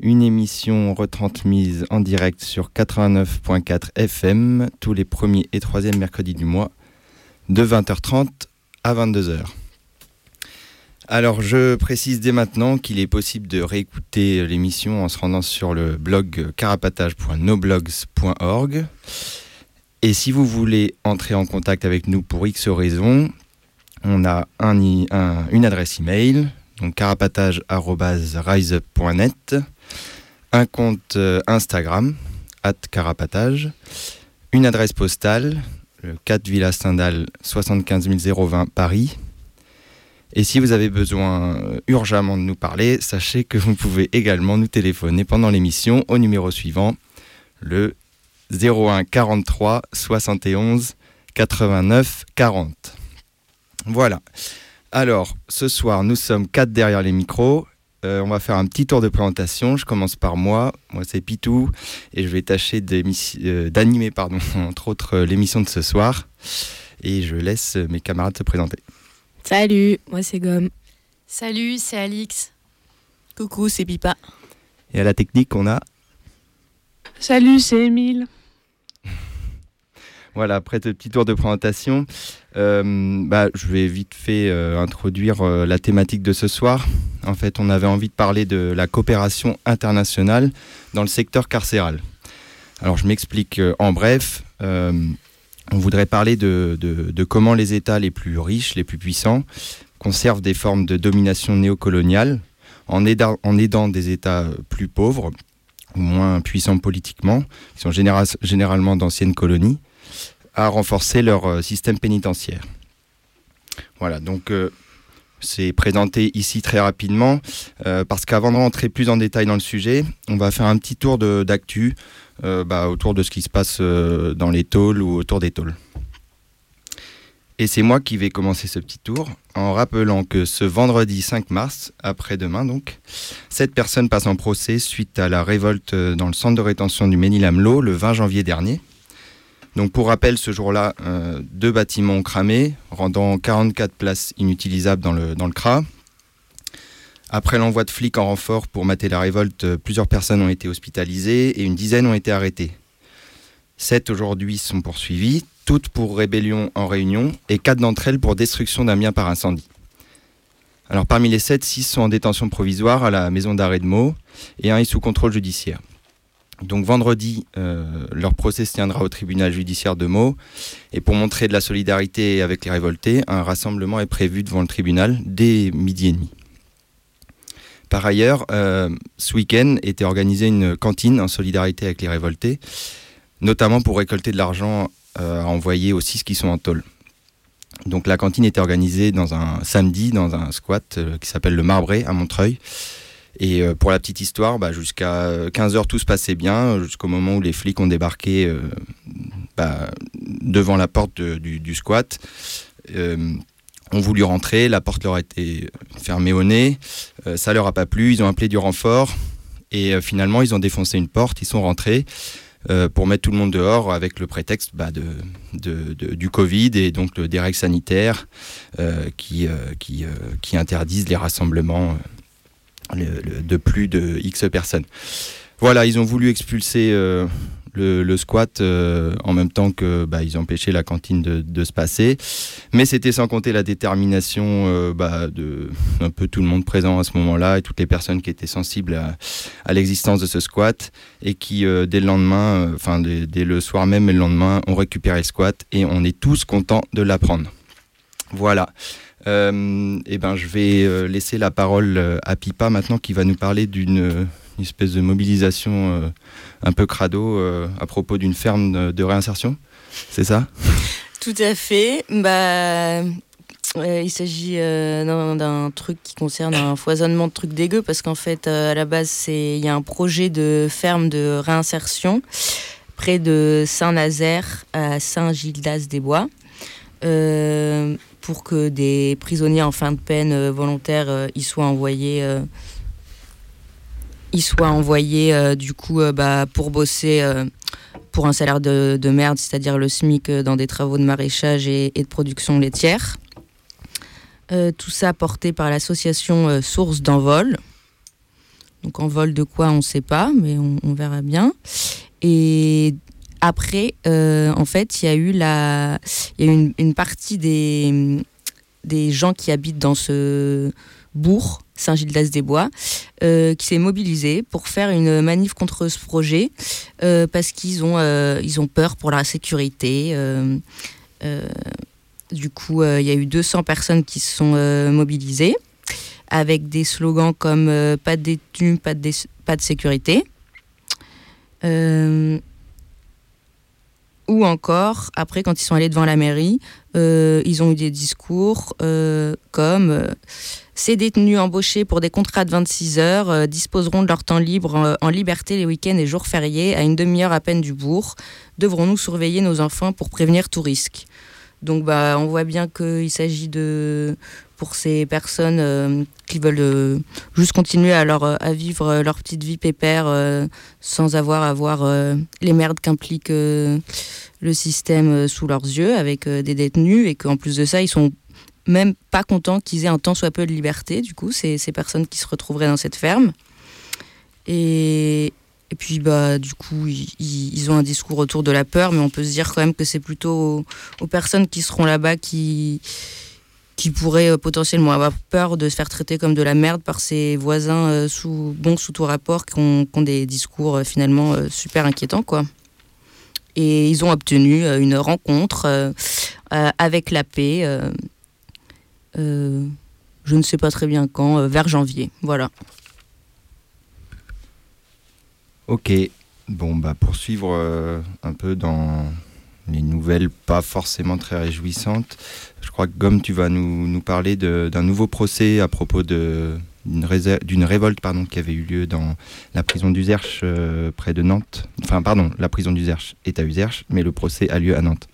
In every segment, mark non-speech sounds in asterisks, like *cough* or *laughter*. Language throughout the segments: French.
une émission retransmise en direct sur 89.4 FM tous les premiers et troisièmes mercredis du mois de 20h30 à 22h. Alors je précise dès maintenant qu'il est possible de réécouter l'émission en se rendant sur le blog carapatage.noblogs.org. Et si vous voulez entrer en contact avec nous pour X raisons, on a une adresse email, donc carapatage.riseup.net un compte euh, Instagram, at carapatage, une adresse postale, le 4 Villa Stendhal 75 020 Paris. Et si vous avez besoin euh, urgemment de nous parler, sachez que vous pouvez également nous téléphoner pendant l'émission au numéro suivant, le 01 43 71 89 40. Voilà. Alors, ce soir, nous sommes quatre derrière les micros euh, on va faire un petit tour de présentation. Je commence par moi. Moi, c'est Pitou et je vais tâcher euh, d'animer, pardon, *laughs* entre autres, euh, l'émission de ce soir. Et je laisse mes camarades se présenter. Salut, moi c'est Gomme. Salut, c'est Alix. Coucou, c'est Pipa. Et à la technique, on a. Salut, c'est Émile. Voilà, après ce petit tour de présentation, euh, bah, je vais vite fait euh, introduire euh, la thématique de ce soir. En fait, on avait envie de parler de la coopération internationale dans le secteur carcéral. Alors, je m'explique en bref. on voudrait parler de, comment les États les plus riches, les plus puissants, conservent des formes de domination néocoloniale en aidant, en aidant des États plus pauvres ou moins puissants politiquement, qui sont généralement d'anciennes colonies à renforcer leur euh, système pénitentiaire. Voilà, donc euh, c'est présenté ici très rapidement, euh, parce qu'avant de rentrer plus en détail dans le sujet, on va faire un petit tour d'actu bah, autour de ce qui se passe dans les tôles ou autour des tôles. Et c'est moi qui vais commencer ce petit tour en rappelant que ce vendredi 5 mars, après-demain donc, cette personne passe en procès suite à la révolte dans le centre de rétention du Ménil-Amelot le 20 janvier dernier. Donc pour rappel, ce jour-là, euh, deux bâtiments ont cramé, rendant 44 places inutilisables dans le, dans CRA. Après l'envoi de flics en renfort pour mater la révolte, euh, plusieurs personnes ont été hospitalisées et une dizaine ont été arrêtées. Sept aujourd'hui sont poursuivies, toutes pour rébellion en réunion et quatre d'entre elles pour destruction d'un bien par incendie. Alors parmi les sept, six sont en détention provisoire à la maison d'arrêt de Meaux et un est sous contrôle judiciaire. Donc vendredi, euh, leur procès se tiendra au tribunal judiciaire de Meaux. Et pour montrer de la solidarité avec les révoltés, un rassemblement est prévu devant le tribunal dès midi et demi. Par ailleurs, euh, ce week-end était organisée une cantine en solidarité avec les révoltés, notamment pour récolter de l'argent euh, à envoyer aux six qui sont en tôle. Donc la cantine était organisée dans un samedi dans un squat qui s'appelle le Marbré à Montreuil. Et euh, pour la petite histoire, bah, jusqu'à 15h, tout se passait bien, jusqu'au moment où les flics ont débarqué euh, bah, devant la porte du, squat. Euh, ont voulu rentrer, la porte leur a été fermée au nez, ça leur a pas plu, ils ont appelé du renfort et finalement ils ont défoncé une porte, ils sont rentrés pour mettre tout le monde dehors avec le prétexte bah, de, du Covid et donc des règles sanitaires qui, qui, qui, interdisent les rassemblements de plus de X personnes. Voilà, ils ont voulu expulser euh, le, squat euh, en même temps que bah, ils empêchaient la cantine de, se passer. Mais c'était sans compter la détermination euh, bah, de un peu tout le monde présent à ce moment-là et toutes les personnes qui étaient sensibles à, l'existence de ce squat et qui dès le lendemain, enfin dès, le soir même et le lendemain, ont récupéré le squat et on est tous contents de l'apprendre. Voilà. Et eh ben, je vais laisser la parole à Pipa maintenant qui va nous parler d'une une espèce de mobilisation euh, un peu crado euh, à propos d'une ferme de, réinsertion. C'est ça? Tout à fait. Bah, il s'agit euh, d'un truc qui concerne un foisonnement de trucs dégueux parce qu'en fait, à la base, il y a un projet de ferme de réinsertion près de Saint-Nazaire à Saint-Gildas-des-Bois. Pour que des prisonniers en fin de peine volontaire y soient envoyés il soit envoyé euh, du coup euh, bah, pour bosser euh, pour un salaire de, merde, c'est-à-dire le SMIC dans des travaux de maraîchage et, de production laitière. tout ça porté par l'association Source d'envol. Donc envol de quoi on ne sait pas, mais on, verra bien. Après, en fait, il y a eu la, y a une, une, partie des, des gens qui habitent dans ce bourg Saint-Gildas-des-Bois, euh, qui s'est mobilisé pour faire une manif contre ce projet euh, parce qu'ils ont, euh, ont peur pour la sécurité. du coup, il y a eu 200 personnes qui se sont mobilisées avec des slogans comme pas de détenus, pas de, pas de sécurité. Ou encore, après, quand ils sont allés devant la mairie, ils ont eu des discours comme ces détenus embauchés pour des contrats de 26 heures euh, disposeront de leur temps libre euh, en liberté les week-ends et jours fériés à une demi-heure à peine du bourg. Devrons-nous surveiller nos enfants pour prévenir tout risque? Donc bah, on voit bien qu'il s'agit de, pour ces personnes euh, qui veulent juste continuer à, leur, à vivre leur petite vie pépère sans avoir à voir les merdes qu'implique le système sous leurs yeux avec des détenus et qu'en plus de ça, ils sont même pas contents qu'ils aient un temps soit peu de liberté, du coup, ces, ces personnes qui se retrouveraient dans cette ferme. Et, et puis, bah, du coup, ils, ont un discours autour de la peur, mais on peut se dire quand même que c'est plutôt aux, personnes qui seront là-bas qui, qui pourraient euh, potentiellement avoir peur de se faire traiter comme de la merde par ses voisins euh, sous, bons sous tout rapport, qui ont, des discours euh, finalement super inquiétants, quoi. Et ils ont obtenu une rencontre avec la paix je ne sais pas très bien quand, vers janvier. Voilà. Ok, bon, bah, pour suivre euh, un peu dans les nouvelles pas forcément très réjouissantes, je crois que Gomme, tu vas nous, parler d'un nouveau procès à propos d'une révolte pardon, qui avait eu lieu dans la prison d'Uzerche près de Nantes. Enfin, pardon, la prison d'Uzerche est à Uzerche, mais le procès a lieu à Nantes.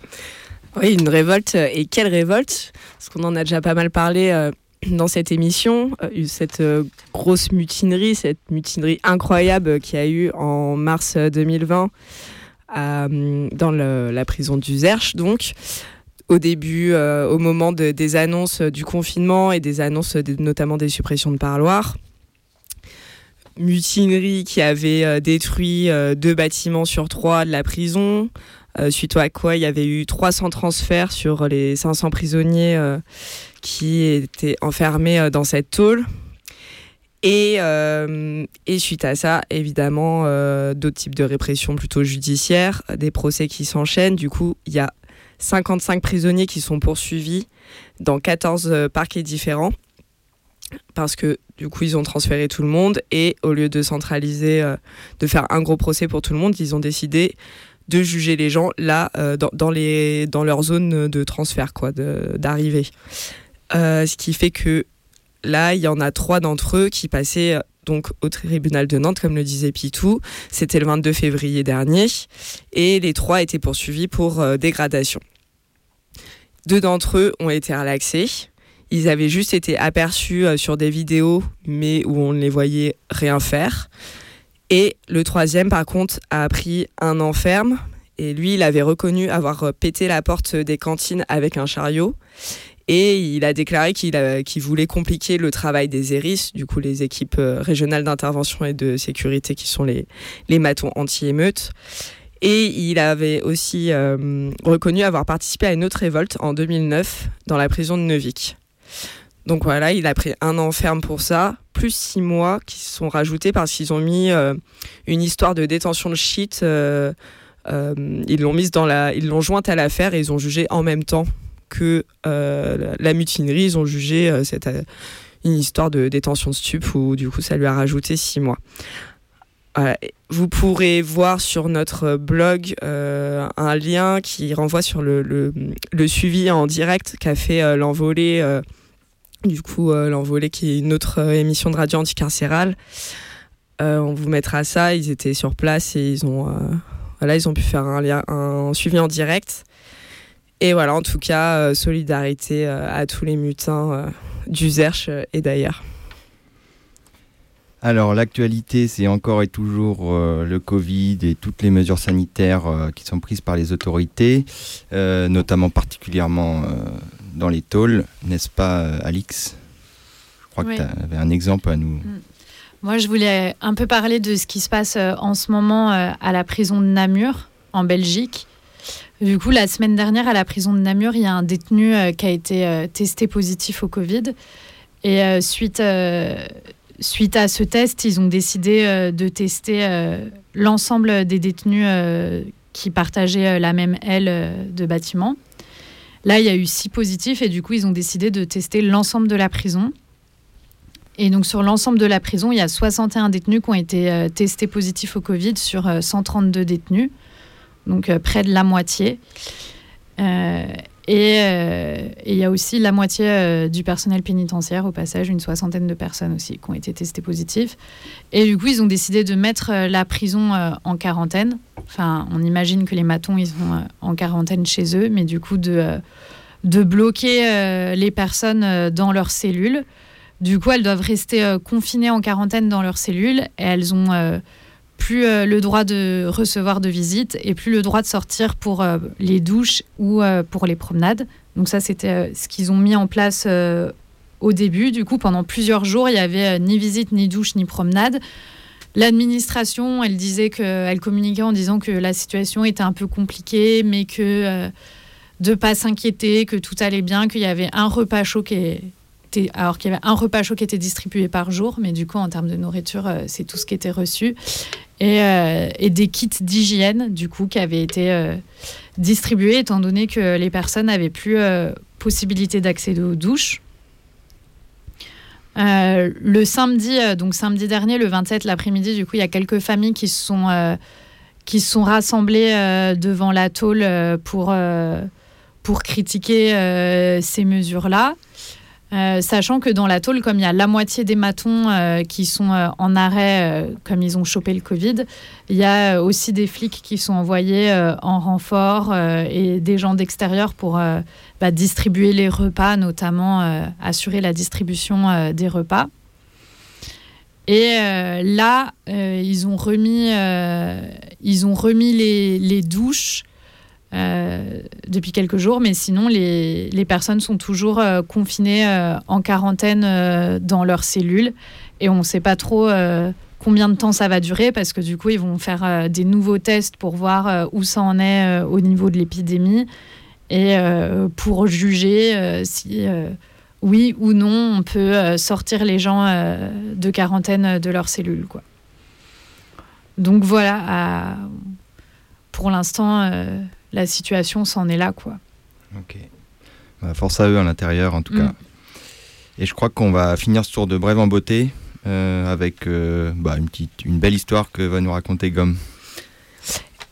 Oui, une révolte. Et quelle révolte? Parce qu'on en a déjà pas mal parlé euh, dans cette émission. Euh, cette euh, grosse mutinerie, cette mutinerie incroyable qu'il a eu en mars 2020 dans la prison du Zerche, donc. Au début, au moment des annonces du confinement et des annonces notamment des suppressions de parloirs mutinerie qui avait détruit deux bâtiments sur trois de la prison, euh, suite à quoi il y avait eu 300 transferts sur les 500 prisonniers euh, qui étaient enfermés euh, dans cette tôle. Et, et, suite à ça, évidemment, d'autres types de répression plutôt judiciaires, des procès qui s'enchaînent. Du coup, il y a 55 prisonniers qui sont poursuivis dans 14 parquets différents. Parce que du coup, ils ont transféré tout le monde et au lieu de centraliser, de faire un gros procès pour tout le monde, ils ont décidé de juger les gens là euh, dans, les, dans leur zone de transfert, quoi, d'arrivée. Euh, ce qui fait que là, il y en a trois d'entre eux qui passaient donc au tribunal de Nantes, comme le disait Pitou. C'était le 22 février dernier. Et les trois étaient poursuivis pour euh, dégradation. Deux d'entre eux ont été relaxés. Ils avaient juste été aperçus sur des vidéos, mais où on ne les voyait rien faire. Et le troisième, par contre, a pris un enferme. Et lui, il avait reconnu avoir pété la porte des cantines avec un chariot. Et il a déclaré qu'il voulait compliquer le travail des ERIS, du coup les équipes euh, régionales d'intervention et de sécurité qui sont les, matons anti-émeutes. Et il avait aussi reconnu avoir participé à une autre révolte en 2009 dans la prison de Neuvik. Donc voilà, il a pris un an ferme pour ça, plus six mois qui sont rajoutés parce qu'ils ont mis une histoire de détention de shit. ils l'ont mise dans la, ils l'ont jointe à l'affaire et ils ont jugé en même temps que la mutinerie. Ils ont jugé cette une histoire de détention de stup où du coup ça lui a rajouté six mois. vous pourrez voir sur notre blog euh, un lien qui renvoie sur le, le, suivi en direct qu'a fait euh, euh, du coup l'envolée qui est une autre émission de radio anticarcérale. on vous mettra ça, ils étaient sur place et ils ont, voilà, ils ont pu faire un, lien, un suivi en direct. Et voilà, en tout cas, solidarité à tous les mutins du Zerch euh, et d'ailleurs. Alors l'actualité, c'est encore et toujours euh, le Covid et toutes les mesures sanitaires euh, qui sont prises par les autorités, notamment particulièrement dans les tôles, n'est-ce pas Alix? Je crois que tu avais un exemple à nous. Mm. Moi, je voulais un peu parler de ce qui se passe en ce moment à la prison de Namur, en Belgique. Du coup, la semaine dernière, à la prison de Namur, il y a un détenu euh, qui a été euh, testé positif au Covid. Et euh, suite, suite à ce test, ils ont décidé de tester l'ensemble des détenus qui partageaient la même aile de bâtiment. Là, il y a eu six positifs et du coup, ils ont décidé de tester l'ensemble de la prison. Et donc, sur l'ensemble de la prison, il y a 61 détenus qui ont été testés positifs au Covid sur 132 détenus donc euh, près de la moitié. Euh, euh, et il y a aussi la moitié du personnel pénitentiaire, au passage, une soixantaine de personnes aussi qui ont été testées positives. Et du coup, ils ont décidé de mettre la prison en quarantaine. Enfin, on imagine que les matons, ils sont en quarantaine chez eux, mais du coup, de, de bloquer les personnes dans leurs cellules. Du coup, elles doivent rester confinées en quarantaine dans leurs cellules et elles ont plus euh, le droit de recevoir de visites et plus le droit de sortir pour euh, les douches ou euh, pour les promenades. Donc ça, c'était ce qu'ils ont mis en place au début. Du coup, pendant plusieurs jours, il n'y avait ni visite, ni douche, ni promenade. L'administration, elle disait qu'elle communiquait en disant que la situation était un peu compliquée, mais que de pas s'inquiéter, que tout allait bien, qu'il y avait un repas chaud qui alors qu'il y avait un repas chaud qui était distribué par jour, mais du coup en termes de nourriture, c'est tout ce qui était reçu. Euh, et, des kits d'hygiène, du coup, qui avaient été euh, distribués, étant donné que les personnes n'avaient plus euh, possibilité d'accéder aux douches. le samedi, donc samedi dernier, le 27, l'après-midi, du coup, il y a quelques familles qui se sont, qui sont rassemblées devant la tôle pour, pour critiquer ces mesures-là. Euh, sachant que dans la tôle, comme il y a la moitié des matons euh, qui sont euh, en arrêt, comme ils ont chopé le Covid, il y a aussi des flics qui sont envoyés en renfort et des gens d'extérieur pour bah, distribuer les repas, notamment assurer la distribution des repas. Et là, ils ont remis, ils ont remis les, les douches euh, depuis quelques jours, mais sinon les, les personnes sont toujours euh, confinées euh, en quarantaine dans leurs cellules et on ne sait pas trop combien de temps ça va durer parce que du coup ils vont faire des nouveaux tests pour voir où ça en est au niveau de l'épidémie et pour juger si oui ou non on peut sortir les gens de quarantaine de leurs cellules quoi. Donc voilà, pour l'instant la situation s'en est là, quoi. Ok. Bah, force à eux à l'intérieur, en tout cas. Mm. Et je crois qu'on va finir ce tour de brève en beauté euh, avec euh, bah, une, petite, une belle histoire que va nous raconter Gomme.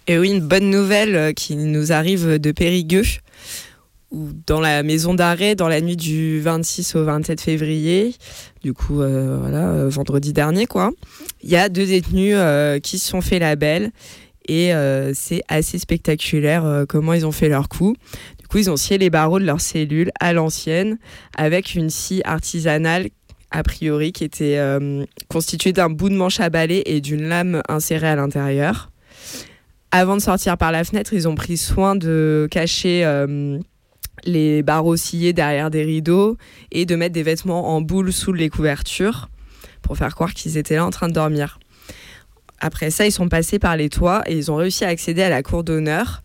Et oui, une bonne nouvelle euh, qui nous arrive de Périgueux, où dans la maison d'arrêt, dans la nuit du 26 au 27 février, du coup, voilà, vendredi dernier, quoi, il y a deux détenus qui se sont fait la belle et euh, c'est assez spectaculaire euh, comment ils ont fait leur coup. Du coup, ils ont scié les barreaux de leur cellule à l'ancienne avec une scie artisanale a priori qui était euh, constituée d'un bout de manche à balai et d'une lame insérée à l'intérieur. Avant de sortir par la fenêtre, ils ont pris soin de cacher les barreaux sciés derrière des rideaux et de mettre des vêtements en boule sous les couvertures pour faire croire qu'ils étaient là en train de dormir. Après ça, ils sont passés par les toits et ils ont réussi à accéder à la cour d'honneur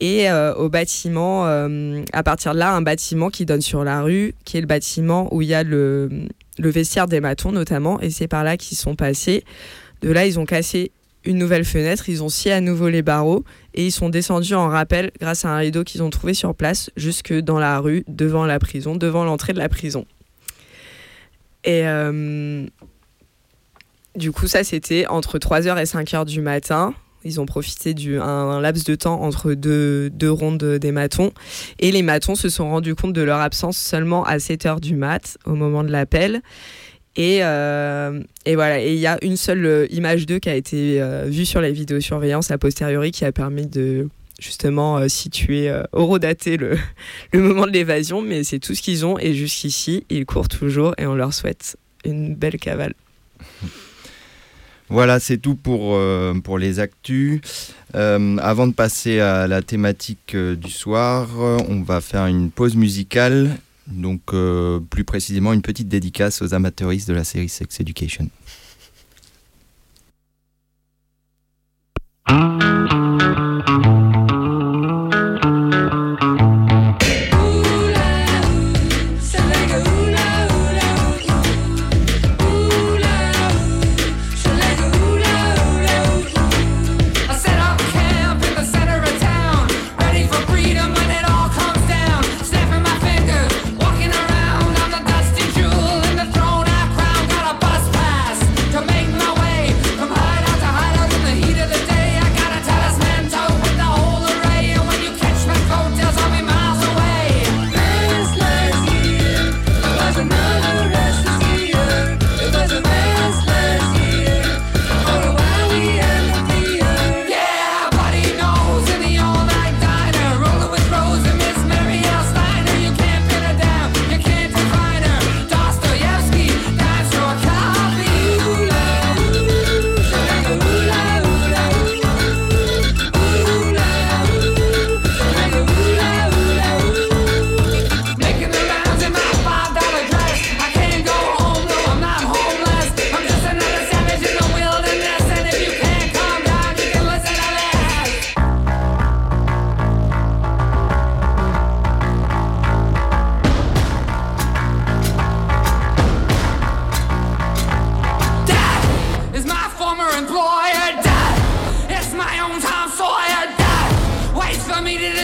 et au bâtiment, à partir de là, un bâtiment qui donne sur la rue, qui est le bâtiment où il y a le, le vestiaire des matons notamment, et c'est par là qu'ils sont passés. De là, ils ont cassé une nouvelle fenêtre, ils ont scié à nouveau les barreaux et ils sont descendus en rappel grâce à un rideau qu'ils ont trouvé sur place jusque dans la rue, devant la prison, devant l'entrée de la prison. Et euh, du coup, ça c'était entre 3h et 5h du matin. Ils ont profité d'un laps de temps entre deux, deux, rondes des matons. Et les matons se sont rendus compte de leur absence seulement à 7h du mat, au moment de l'appel. Et, euh, et, voilà, et il y a une seule euh, image d'eux qui a été euh, vue sur les vidéosurveillance a posteriori qui a permis de justement situer, horodater le, *laughs* le moment de l'évasion, mais c'est tout ce qu'ils ont et jusqu'ici, ils courent toujours et on leur souhaite une belle cavale. Voilà, c'est tout pour, pour les actus. avant de passer à la thématique du soir, on va faire une pause musicale donc, euh, plus précisément, une petite dédicace aux amateuristes de la série Sex Education.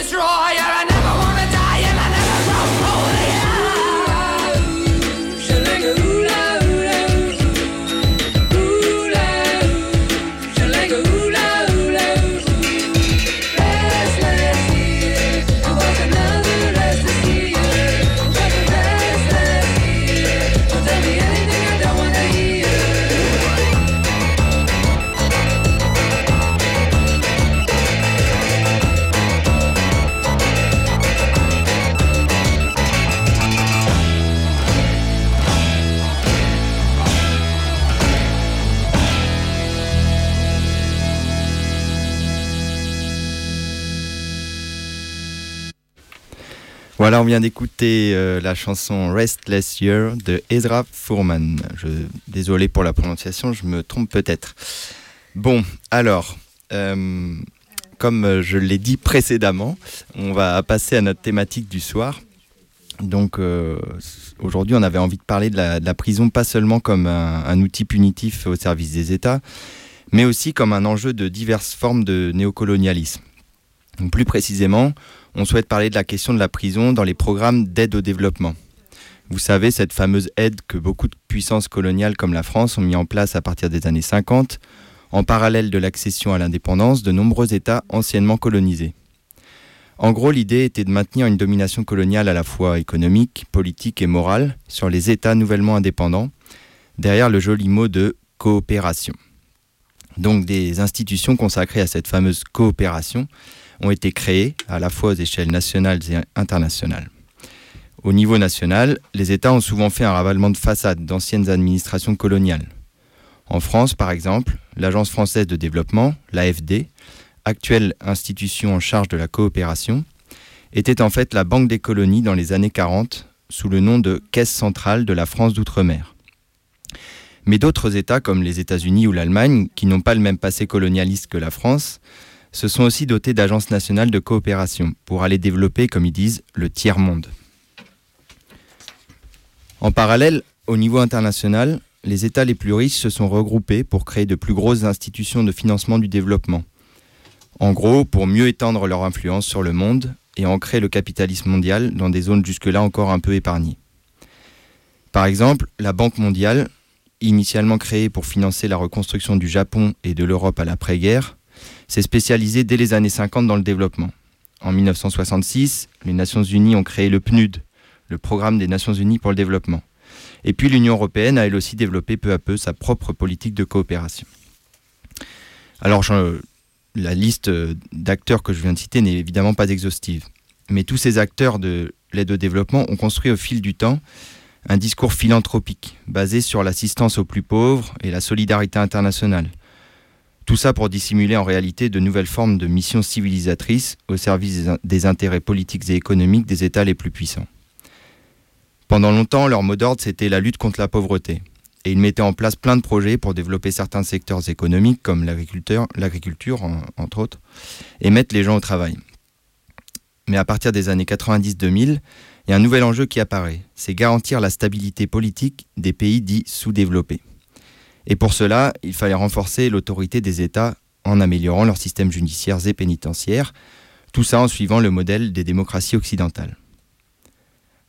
destroy Voilà, on vient d'écouter euh, la chanson Restless Year de Ezra Fourman. Je, désolé pour la prononciation, je me trompe peut-être. Bon, alors, euh, comme je l'ai dit précédemment, on va passer à notre thématique du soir. Donc, euh, aujourd'hui, on avait envie de parler de la, prison pas seulement comme un, un, outil punitif au service des États, mais aussi comme un enjeu de diverses formes de néocolonialisme. Donc, plus précisément, on souhaite parler de la question de la prison dans les programmes d'aide au développement. Vous savez, cette fameuse aide que beaucoup de puissances coloniales comme la France ont mis en place à partir des années 50, en parallèle de l'accession à l'indépendance de nombreux États anciennement colonisés. En gros, l'idée était de maintenir une domination coloniale à la fois économique, politique et morale sur les États nouvellement indépendants, derrière le joli mot de coopération. Donc des institutions consacrées à cette fameuse coopération ont été créés à la fois aux échelles nationales et internationales. Au niveau national, les États ont souvent fait un ravalement de façade d'anciennes administrations coloniales. En France, par exemple, l'Agence française de développement, l'AFD, actuelle institution en charge de la coopération, était en fait la Banque des colonies dans les années 40 sous le nom de Caisse centrale de la France d'outre-mer. Mais d'autres États, comme les États-Unis ou l'Allemagne, qui n'ont pas le même passé colonialiste que la France, se sont aussi dotés d'agences nationales de coopération pour aller développer, comme ils disent, le tiers-monde. En parallèle, au niveau international, les États les plus riches se sont regroupés pour créer de plus grosses institutions de financement du développement. En gros, pour mieux étendre leur influence sur le monde et ancrer le capitalisme mondial dans des zones jusque-là encore un peu épargnées. Par exemple, la Banque mondiale, initialement créée pour financer la reconstruction du Japon et de l'Europe à l'après-guerre, s'est spécialisée dès les années 50 dans le développement. En 1966, les Nations Unies ont créé le PNUD, le Programme des Nations Unies pour le développement. Et puis l'Union européenne a elle aussi développé peu à peu sa propre politique de coopération. Alors la liste d'acteurs que je viens de citer n'est évidemment pas exhaustive, mais tous ces acteurs de l'aide au développement ont construit au fil du temps un discours philanthropique basé sur l'assistance aux plus pauvres et la solidarité internationale. Tout ça pour dissimuler en réalité de nouvelles formes de missions civilisatrices au service des intérêts politiques et économiques des États les plus puissants. Pendant longtemps, leur mot d'ordre, c'était la lutte contre la pauvreté. Et ils mettaient en place plein de projets pour développer certains secteurs économiques, comme l'agriculture, entre autres, et mettre les gens au travail. Mais à partir des années 90-2000, il y a un nouvel enjeu qui apparaît, c'est garantir la stabilité politique des pays dits sous-développés. Et pour cela, il fallait renforcer l'autorité des États en améliorant leurs systèmes judiciaires et pénitentiaires, tout ça en suivant le modèle des démocraties occidentales.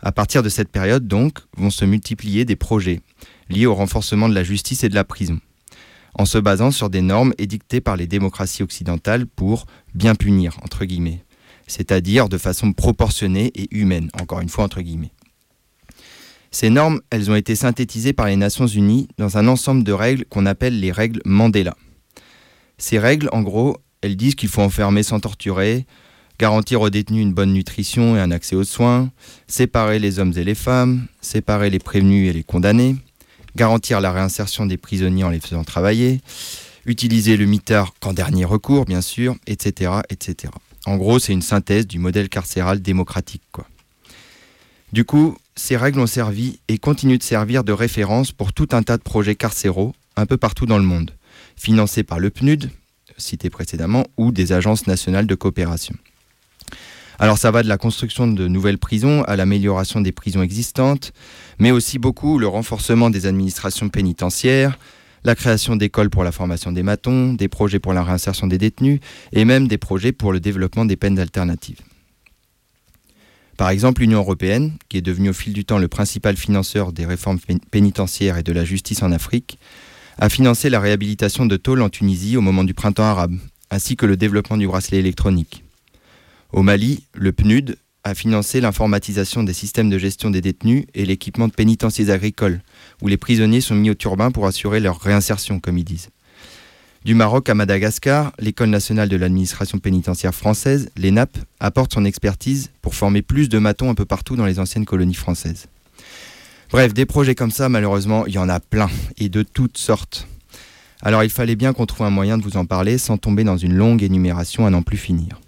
À partir de cette période, donc, vont se multiplier des projets liés au renforcement de la justice et de la prison, en se basant sur des normes édictées par les démocraties occidentales pour bien punir, entre guillemets, c'est-à-dire de façon proportionnée et humaine, encore une fois, entre guillemets. Ces normes, elles ont été synthétisées par les Nations Unies dans un ensemble de règles qu'on appelle les règles Mandela. Ces règles, en gros, elles disent qu'il faut enfermer sans torturer, garantir aux détenus une bonne nutrition et un accès aux soins, séparer les hommes et les femmes, séparer les prévenus et les condamnés, garantir la réinsertion des prisonniers en les faisant travailler, utiliser le mitard qu'en dernier recours, bien sûr, etc. etc. En gros, c'est une synthèse du modèle carcéral démocratique. Du coup, ces règles ont servi et continuent de servir de référence pour tout un tas de projets carcéraux un peu partout dans le monde, financés par le PNUD, cité précédemment, ou des agences nationales de coopération. Alors ça va de la construction de nouvelles prisons à l'amélioration des prisons existantes, mais aussi beaucoup le renforcement des administrations pénitentiaires, la création d'écoles pour la formation des matons, des projets pour la réinsertion des détenus et même des projets pour le développement des peines alternatives. Par exemple, l'Union européenne, qui est devenue au fil du temps le principal financeur des réformes pénitentiaires et de la justice en Afrique, a financé la réhabilitation de tôles en Tunisie au moment du printemps arabe, ainsi que le développement du bracelet électronique. Au Mali, le PNUD a financé l'informatisation des systèmes de gestion des détenus et l'équipement de pénitenciers agricoles, où les prisonniers sont mis au turbin pour assurer leur réinsertion, comme ils disent. Du Maroc à Madagascar, l'École nationale de l'administration pénitentiaire française, l'ENAP, apporte son expertise pour former plus de matons un peu partout dans les anciennes colonies françaises. Bref, des projets comme ça, malheureusement, il y en a plein, et de toutes sortes. Alors il fallait bien qu'on trouve un moyen de vous en parler sans tomber dans une longue énumération à n'en plus finir.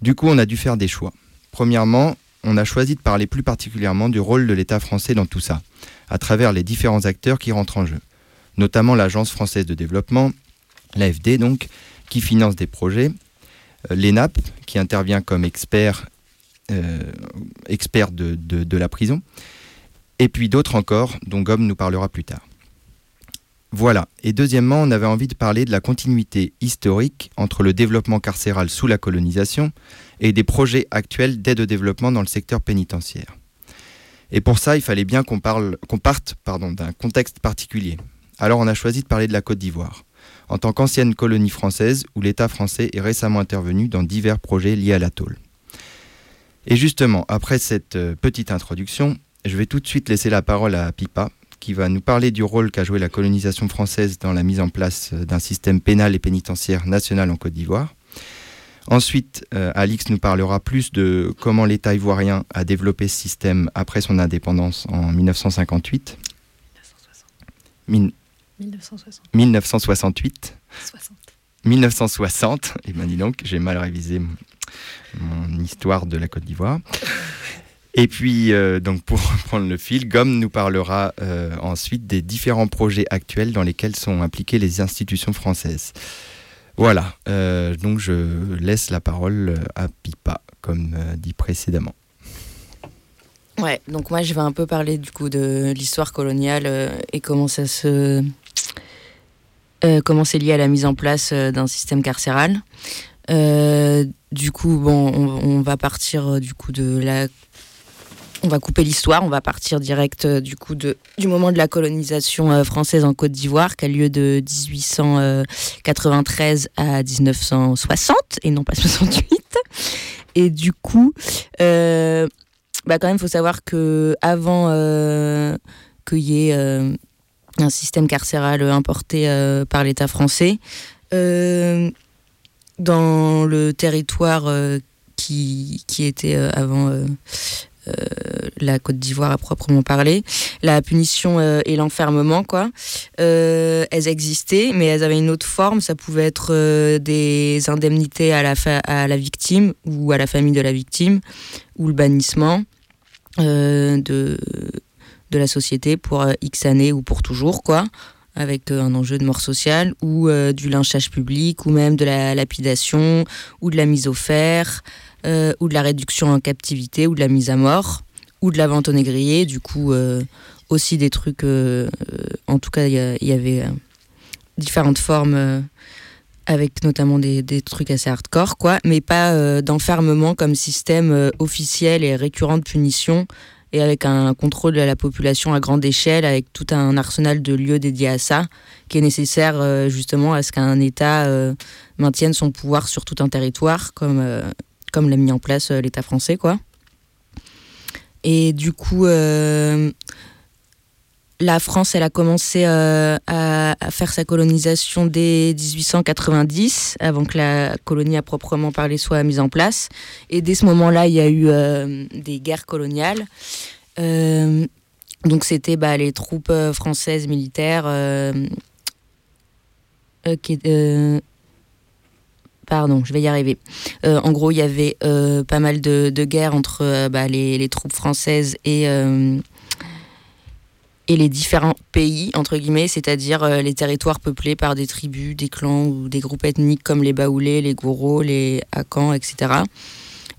Du coup, on a dû faire des choix. Premièrement, on a choisi de parler plus particulièrement du rôle de l'État français dans tout ça, à travers les différents acteurs qui rentrent en jeu, notamment l'Agence française de développement, l'AFD donc, qui finance des projets, euh, l'ENAP, qui intervient comme expert, euh, de, la prison, et puis d'autres encore, dont Gomme nous parlera plus tard. Voilà. Et deuxièmement, on avait envie de parler de la continuité historique entre le développement carcéral sous la colonisation et des projets actuels d'aide au développement dans le secteur pénitentiaire. Et pour ça, il fallait bien qu'on parte d'un contexte particulier. Alors on a choisi de parler de la Côte d'Ivoire, en tant qu'ancienne colonie française où l'État français est récemment intervenu dans divers projets liés à la tôle. Et justement, après cette euh, petite introduction, je vais tout de suite laisser la parole à Pipa, qui va nous parler du rôle qu'a joué la colonisation française dans la mise en place euh, d'un système pénal et pénitentiaire national en Côte d'Ivoire. Ensuite, euh, Alix nous parlera plus de comment l'État ivoirien a développé ce système après son indépendance en 1958. 1960. 1968. 1960. Et bien dis donc, j'ai mal révisé mon histoire de la Côte d'Ivoire. Et puis, euh, donc pour *laughs* reprendre le fil, Gomme nous parlera euh, ensuite des différents projets actuels dans lesquels sont impliquées les institutions françaises. Voilà, euh, donc je laisse la parole à Pipa, comme dit précédemment. Ouais, donc moi je vais un peu parler du coup de l'histoire coloniale et comment ça se. Comment c'est lié à la mise en place d'un système carcéral. du coup, bon, on, va partir du coup de la on va couper l'histoire, on va partir direct euh, du coup de, du moment de la colonisation euh, française en Côte d'Ivoire qui a lieu de 1893 à 1960 et non pas *laughs* 68. Et du coup, euh, bah quand même, faut savoir que avant qu'il y ait un système carcéral importé par l'État français, dans le territoire qui, qui était avant euh, la Côte d'Ivoire à proprement parler. La punition euh, et l'enfermement, quoi. Euh, elles existaient, mais elles avaient une autre forme. Ça pouvait être des indemnités à la, à la victime ou à la famille de la victime, ou le bannissement de, de la société pour X années ou pour toujours, quoi avec un enjeu de mort sociale, ou du lynchage public, ou même de la lapidation, ou de la mise au fer, euh, ou de la réduction en captivité, ou de la mise à mort, ou de la vente au négrier. Du coup, euh, aussi des trucs. Euh, en tout cas, il y, avait différentes formes. avec notamment des, des, trucs assez hardcore, quoi, mais pas d'enfermement comme système officiel et récurrent de punition, et avec un contrôle de la population à grande échelle, avec tout un arsenal de lieux dédiés à ça, qui est nécessaire justement à ce qu'un État maintienne son pouvoir sur tout un territoire, comme comme l'a mis en place euh, l'État français, quoi. Et du coup, euh, la France, elle a commencé euh, à, faire sa colonisation dès 1890, avant que la colonie à proprement parler soit mise en place. Et dès ce moment-là, il y a eu des guerres coloniales. donc c'était bah, les troupes françaises militaires Pardon, je vais y arriver. Euh, en gros, il y avait euh, pas mal de, guerres entre euh, bah, les, troupes françaises et, et les différents pays, entre guillemets, c'est-à-dire les territoires peuplés par des tribus, des clans ou des groupes ethniques comme les Baoulés, les Gouros, les Akans, etc.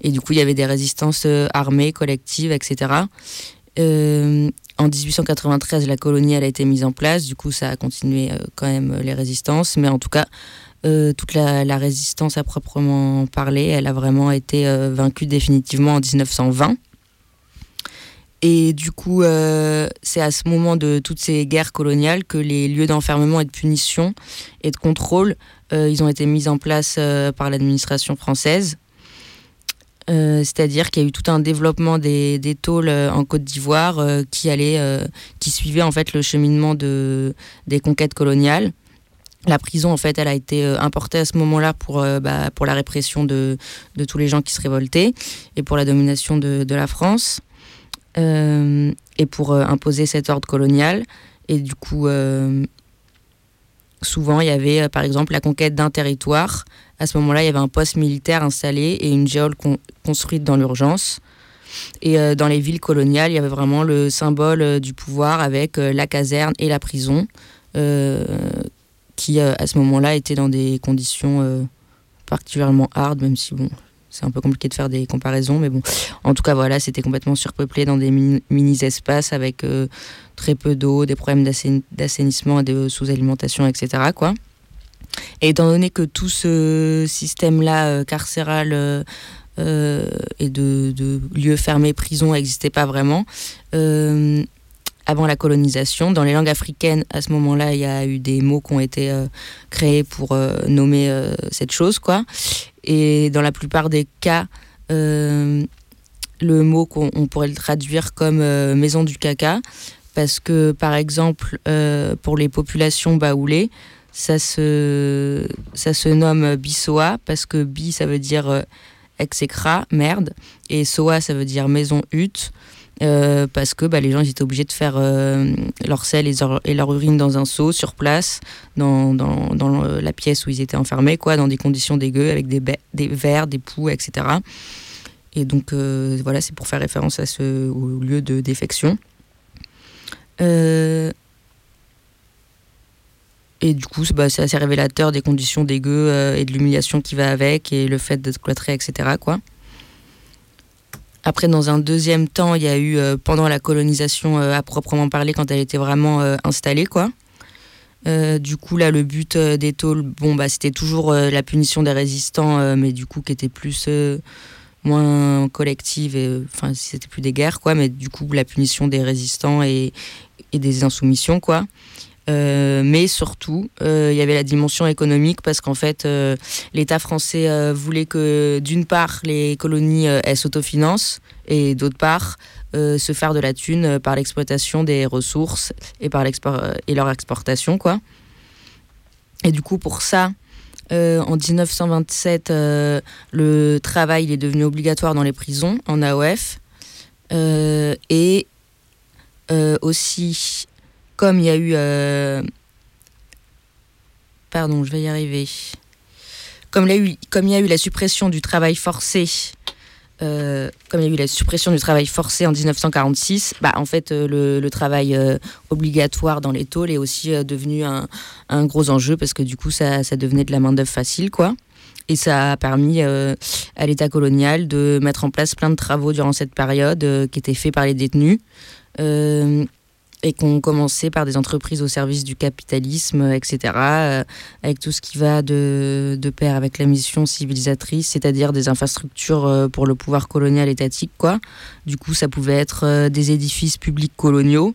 Et du coup, il y avait des résistances armées, collectives, etc. en 1893, la colonie a été mise en place. Du coup, ça a continué quand même les résistances. Mais en tout cas, euh, toute la, résistance à proprement parler, elle a vraiment été euh, vaincue définitivement en 1920. Et du coup, euh, c'est à ce moment de toutes ces guerres coloniales que les lieux d'enfermement et de punition et de contrôle, ils ont été mis en place par l'administration française. C'est-à-dire qu'il y a eu tout un développement des, des tôles en Côte d'Ivoire qui allait, qui suivait en fait le cheminement de, des conquêtes coloniales. La prison, en fait, elle a été euh, importée à ce moment-là pour, euh, bah, pour la répression de, de, tous les gens qui se révoltaient et pour la domination de, de la France euh, et pour imposer cet ordre colonial. Et du coup, souvent, il y avait, par exemple, la conquête d'un territoire. À ce moment-là, il y avait un poste militaire installé et une géole construite dans l'urgence. Et dans les villes coloniales, il y avait vraiment le symbole du pouvoir avec la caserne et la prison qui euh, à ce moment-là était dans des conditions euh, particulièrement hard, même si bon, c'est un peu compliqué de faire des comparaisons, mais bon, en tout cas voilà, c'était complètement surpeuplé dans des mini-espaces avec euh, très peu d'eau, des problèmes d'assainissement et de sous-alimentation, etc. Quoi. Et étant donné que tout ce système-là carcéral et de, de, lieux fermés, prisons, n'existait pas vraiment, avant la colonisation. Dans les langues africaines, à ce moment-là, il y a eu des mots qui ont été euh, créés pour euh, nommer euh, cette chose, quoi. Et dans la plupart des cas, le mot qu'on pourrait le traduire comme maison du caca, parce que par exemple, pour les populations baoulées, ça se, ça se nomme bisoa, parce que bi, ça veut dire exécra, merde, et soa, ça veut dire maison hutte. Euh, parce que bah, les gens étaient obligés de faire euh, leur sel et leur, urine dans un seau sur place, dans, dans, dans, la pièce où ils étaient enfermés, quoi, dans des conditions dégueu, avec des, des verres, des poux, etc. Et donc, voilà, c'est pour faire référence à ce, au lieu de défection. et du coup, bah, c'est assez révélateur des conditions dégueu et de l'humiliation qui va avec, et le fait d'être cloîtré, etc. Quoi. Après, dans un deuxième temps, il y a eu euh, pendant la colonisation euh, à proprement parler, quand elle était vraiment euh, installée, quoi. du coup, là, le but des tôles, bon, bah, c'était toujours la punition des résistants, mais du coup, qui était plus moins collective, et enfin, c'était plus des guerres, quoi, mais du coup, la punition des résistants et, et des insoumissions, quoi. Euh, mais surtout, euh, il y avait la dimension économique parce qu'en fait, euh, l'État français voulait que d'une part, les colonies s'autofinancent et d'autre part, se faire de la thune par l'exploitation des ressources et, par leur exportation. Quoi. Et du coup, pour ça, en 1927, le travail il est devenu obligatoire dans les prisons en AOF. et aussi comme il y a eu... Euh, pardon, je vais y arriver. Comme il y a eu, la suppression du travail forcé, euh, comme il y a eu la suppression du travail forcé en 1946, bah, en fait, euh, le, travail obligatoire dans les tôles est aussi devenu un, gros enjeu parce que du coup, ça, ça devenait de la main-d'œuvre facile, quoi. Et ça a permis à l'État colonial de mettre en place plein de travaux durant cette période qui étaient faits par les détenus et qu'on commençait par des entreprises au service du capitalisme, etc., euh, avec tout ce qui va de, de pair avec la mission civilisatrice, c'est-à-dire des infrastructures euh, pour le pouvoir colonial étatique, quoi. Du coup, ça pouvait être euh, des édifices publics coloniaux,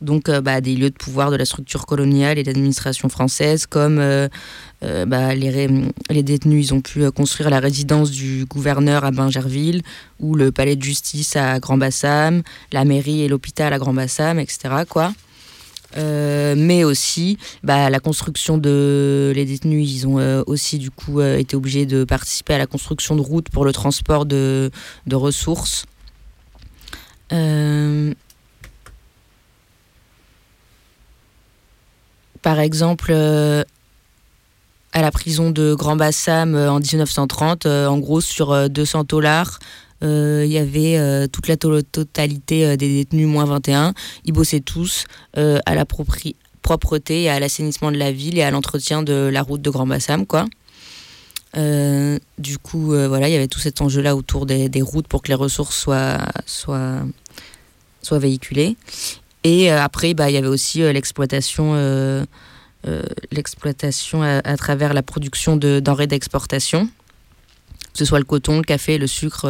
donc euh, bah, des lieux de pouvoir de la structure coloniale et d'administration française, comme euh, euh, bah, les, les, détenus, ils ont pu construire la résidence du gouverneur à Bingerville, ou le palais de justice à Grand-Bassam, la mairie et l'hôpital à Grand-Bassam, etc. Mais aussi bah, la construction de les détenus ils ont aussi du coup été obligés de participer à la construction de routes pour le transport de, de ressources Par exemple, euh, à la prison de Grand Bassam euh, en 1930, euh, en gros, sur 200 dollars, il y avait toute la totalité des détenus moins 21. Ils bossaient tous à la propreté et à l'assainissement de la ville et à l'entretien de la route de Grand Bassam, du coup, voilà, il y avait tout cet enjeu-là autour des, des, routes pour que les ressources soient, soient, soient véhiculées. Et euh, après, bah, il y avait aussi euh, l'exploitation euh, l'exploitation à, travers la production de denrées d'exportation, que ce soit le coton, le café, le sucre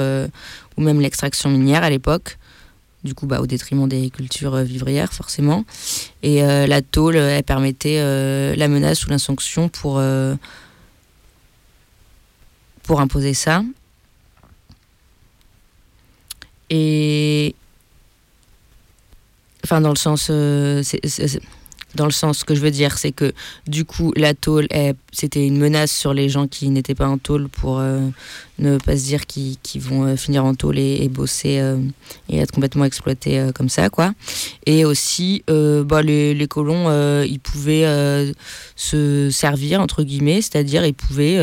ou même l'extraction minière à l'époque. Du coup, bah, au détriment des cultures vivrières, forcément. Et la tôle, elle permettait la menace ou l'insanction pour, pour imposer ça. Et Enfin, dans le sens. Euh, dans le sens que je veux dire, c'est que du coup, la tôle, c'était une menace sur les gens qui n'étaient pas en tôle pour euh, ne pas se dire qu'ils vont euh, finir en tôle et, bosser et être complètement exploités comme ça, quoi. Et aussi, bah, les, colons, ils pouvaient se servir, entre guillemets, c'est-à-dire ils pouvaient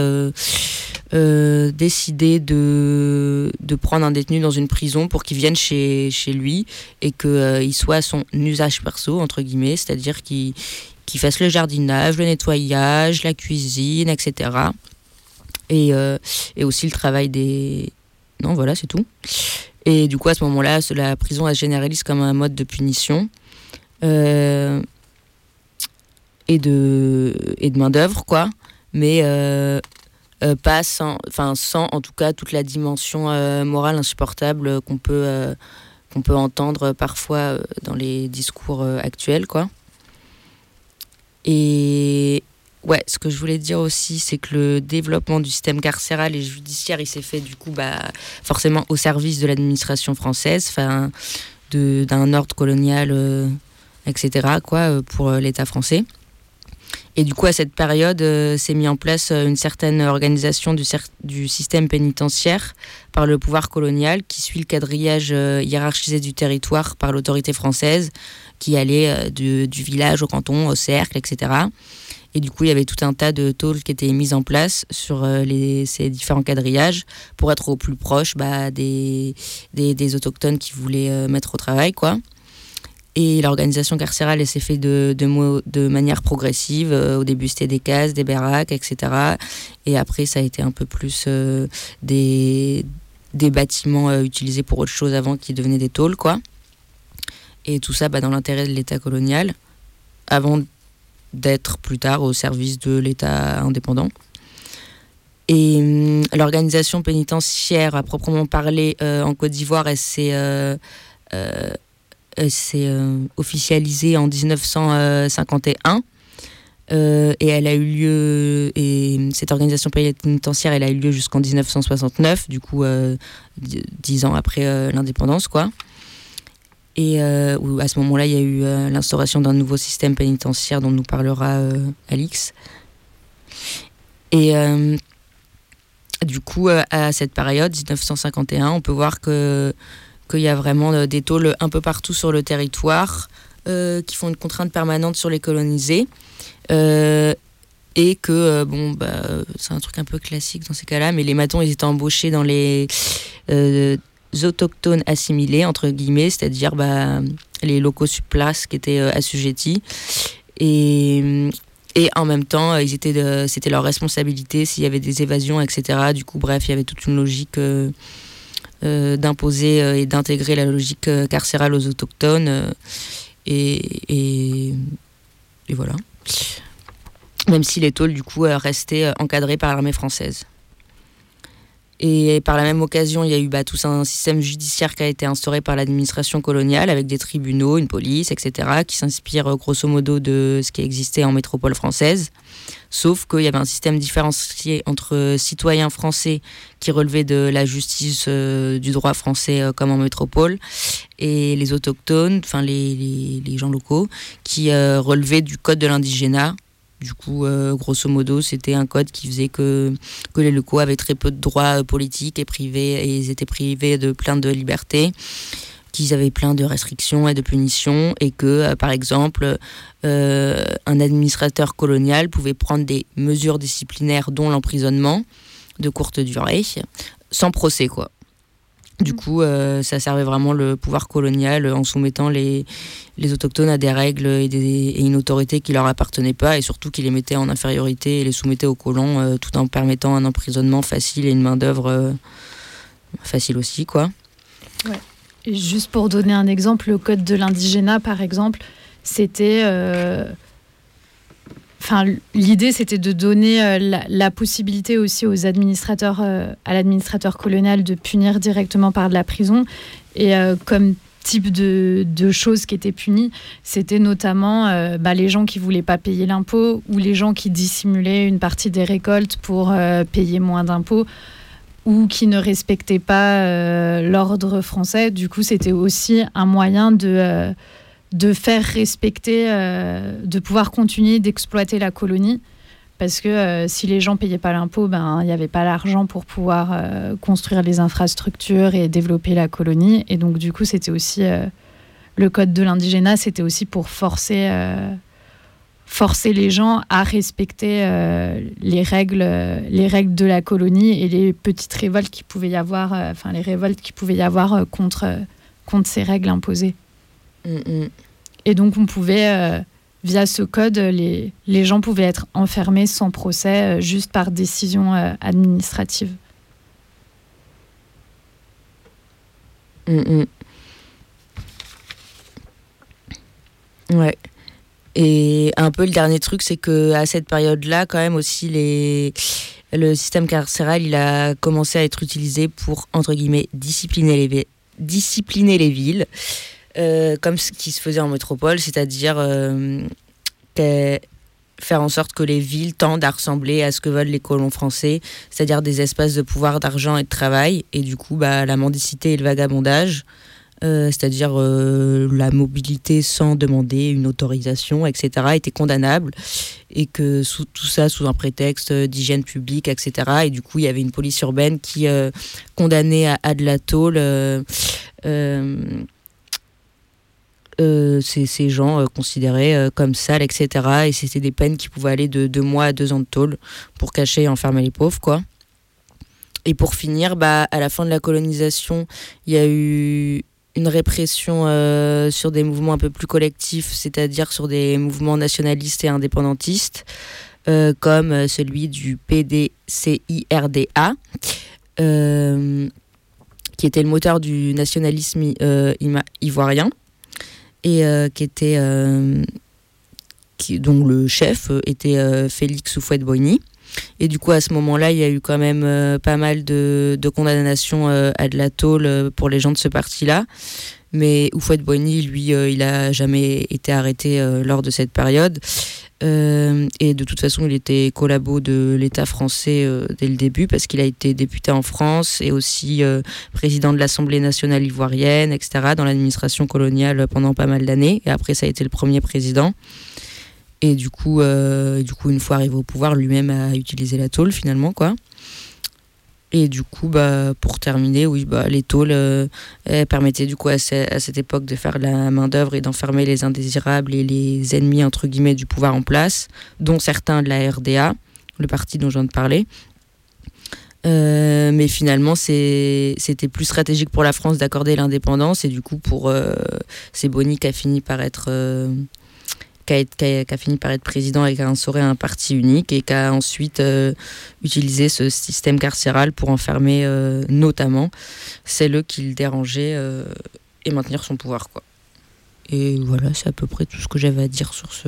euh, décider de, de prendre un détenu dans une prison pour qu'il vienne chez, lui et qu'il euh, soit à son usage perso, entre guillemets, c'est-à-dire qu'il fasse le jardinage, le nettoyage, la cuisine, etc. Et, euh, et aussi le travail des... Non, voilà, c'est tout. Et du coup, à ce moment-là, la prison, elle se généralise comme un mode de punition. et de, et de main-d'œuvre, quoi. Mais euh, pas sans, enfin sans en tout cas toute la dimension euh, morale insupportable qu'on peut, euh, qu'on peut entendre parfois dans les discours actuels, quoi. Et ouais, ce que je voulais dire aussi, c'est que le développement du système carcéral et judiciaire, il s'est fait du coup bah, forcément au service de l'administration française, d'un ordre colonial, etc. quoi, pour l'État français. Et du coup, à cette période, euh, s'est mis en place euh, une certaine organisation du, du, système pénitentiaire par le pouvoir colonial qui suit le quadrillage euh, hiérarchisé du territoire par l'autorité française qui allait du village au canton, au cercle, etc. Et du coup, il y avait tout un tas de tôles qui étaient mises en place sur les, ces différents quadrillages pour être au plus proche bah, des, autochtones qui voulaient mettre au travail, quoi. Et l'organisation carcérale, s'est faite de, manière progressive. au début, c'était des cases, des baraques, etc. Et après, ça a été un peu plus des, bâtiments euh, utilisés pour autre chose avant qui devenaient des tôles, quoi. Et tout ça bah, dans l'intérêt de l'État colonial, avant d'être plus tard au service de l'État indépendant. Et hum, l'organisation pénitentiaire, à proprement parler, euh, en Côte d'Ivoire, elle s'est euh, officialisée en 1951. Euh, et elle a eu lieu, et cette organisation pénitentiaire, elle a eu lieu jusqu'en 1969, du coup, euh, dix ans après euh, l'indépendance, quoi. Et à ce moment-là, il y a eu l'instauration d'un nouveau système pénitentiaire dont nous parlera Alix. Et du coup, à cette période, 1951, on peut voir que qu'il y a vraiment des tôles un peu partout sur le territoire qui font une contrainte permanente sur les colonisés. Euh, et que, euh, bon, bah, c'est un truc un peu classique dans ces cas-là, mais les matons, ils étaient embauchés dans les euh, autochtones assimilés, entre guillemets, c'est-à-dire bah, les locaux sur place qui étaient assujettis. Et, et en même temps, ils étaient c'était leur responsabilité s'il y avait des évasions, etc. Du coup, bref, il y avait toute une logique d'imposer et d'intégrer la logique carcérale aux autochtones. et, et voilà même si les tôles du coup euh, restaient euh, encadrées par l'armée française. Et par la même occasion, il y a eu bah, tout un système judiciaire qui a été instauré par l'administration coloniale avec des tribunaux, une police, etc., qui s'inspire euh, grosso modo de ce qui existait en métropole française. Sauf qu'il y avait un système différencié entre citoyens français qui relevaient de la justice du droit français comme en métropole et les autochtones, enfin les, gens locaux, qui relevaient du code de l'indigénat du coup, euh, grosso modo, c'était un code qui faisait que, les locaux avaient très peu de droits euh, politiques et privés, et ils étaient privés de plein de libertés, qu'ils avaient plein de restrictions et de punitions, et que, euh, par exemple, un administrateur colonial pouvait prendre des mesures disciplinaires, dont l'emprisonnement de courte durée, sans procès, quoi. Du mm. coup, euh, ça servait vraiment le pouvoir colonial en soumettant les, les autochtones à des règles et, des, une autorité qui leur appartenait pas et surtout qui les mettait en infériorité et les soumettait aux colons euh, tout en permettant un emprisonnement facile et une main-d'œuvre euh, facile aussi, quoi. Ouais. Et juste pour donner un exemple, le code de l'indigénat, par exemple, c'était Enfin, l'idée, c'était de donner euh, la, possibilité aussi aux administrateurs, euh, à l'administrateur colonial de punir directement par de la prison. Et euh, comme type de, choses qui étaient punies, c'était notamment bah, les gens qui voulaient pas payer l'impôt ou les gens qui dissimulaient une partie des récoltes pour payer moins d'impôts ou qui ne respectaient pas l'ordre français. Du coup, c'était aussi un moyen de de faire respecter, euh, de pouvoir continuer d'exploiter la colonie. Parce que euh, si les gens payaient pas l'impôt, ben il n'y avait pas l'argent pour pouvoir euh, construire les infrastructures et développer la colonie. Et donc du coup, c'était aussi le code de l'indigénat, c'était aussi pour forcer, forcer les gens à respecter les règles, les règles de la colonie et les petites révoltes qui pouvaient y avoir, enfin les révoltes qui pouvaient y avoir contre contre ces règles imposées. Et donc, on pouvait, euh, via ce code, les, les, gens pouvaient être enfermés sans procès, euh, juste par décision euh, administrative. Ouais. Et un peu le dernier truc, c'est que à cette période-là, quand même aussi, les, le système carcéral, il a commencé à être utilisé pour entre guillemets discipliner les, discipliner les villes. Euh, comme ce qui se faisait en métropole, c'est-à-dire euh, faire en sorte que les villes tendent à ressembler à ce que veulent les colons français, c'est-à-dire des espaces de pouvoir, d'argent et de travail, et du coup bah, la mendicité et le vagabondage, euh, c'est-à-dire la mobilité sans demander une autorisation, etc., était condamnable, et que tout ça sous un prétexte d'hygiène publique, etc., et du coup il y avait une police urbaine qui condamnait à, de la tôle ces, gens considérés comme sales, etc. Et c'était des peines qui pouvaient aller de deux mois à deux ans de tôle pour cacher et enfermer les pauvres, quoi. Et pour finir, bah, à la fin de la colonisation, il y a eu une répression sur des mouvements un peu plus collectifs, c'est-à-dire sur des mouvements nationalistes et indépendantistes. Euh, comme euh, celui du PDCIRDA, euh, qui était le moteur du nationalisme ivoirien et qui était qui, dont le chef était Félix Houphouët-Boigny. Et du coup, à ce moment-là, il y a eu quand même pas mal de, de condamnations à de la tôle pour les gens de ce parti-là. Mais Houphouët-Boigny, lui, il n'a jamais été arrêté lors de cette période. Euh, et de toute façon, il était collabo de l'État français euh, dès le début parce qu'il a été député en France et aussi euh, président de l'Assemblée nationale ivoirienne, etc., dans l'administration coloniale pendant pas mal d'années. Et après, ça a été le premier président. Et du coup, du coup une fois arrivé au pouvoir, lui-même a utilisé la tôle finalement, quoi. Et du coup, bah, pour terminer, oui, bah, les tôles euh, permettaient du coup à, cette époque de faire la main d'œuvre et d'enfermer les indésirables et les ennemis entre guillemets du pouvoir en place, dont certains de la RDA, le parti dont je viens de parler. Euh, mais finalement, c'était plus stratégique pour la France d'accorder l'indépendance et du coup, pour euh, c'est Bonny qui a fini par être qui a, fini par être président et qui a instauré un parti unique et qui a ensuite euh, utilisé ce système carcéral pour enfermer euh, notamment celles qui le dérangeaient euh, et maintenir son pouvoir. Quoi. Et voilà, c'est à peu près tout ce que j'avais à dire sur ce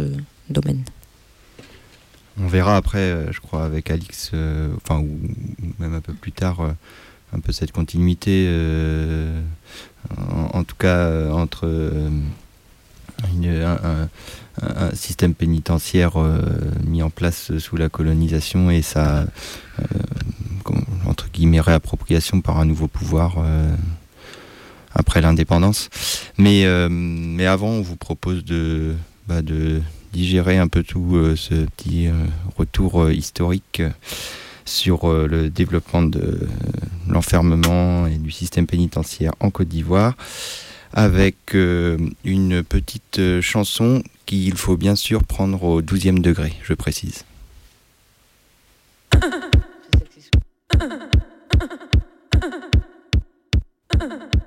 domaine. On verra après, je crois, avec Alix, enfin, ou même un peu plus tard, un peu cette continuité, en, tout cas, entre système pénitentiaire euh, mis en place sous la colonisation et sa euh, entre guillemets réappropriation par un nouveau pouvoir euh, après l'indépendance. Mais, mais avant, on vous propose de, bah, de digérer un peu tout ce petit retour historique sur le développement de l'enfermement et du système pénitentiaire en Côte d'Ivoire avec euh, une petite euh, chanson qu'il faut bien sûr prendre au 12e degré, je précise. *laughs*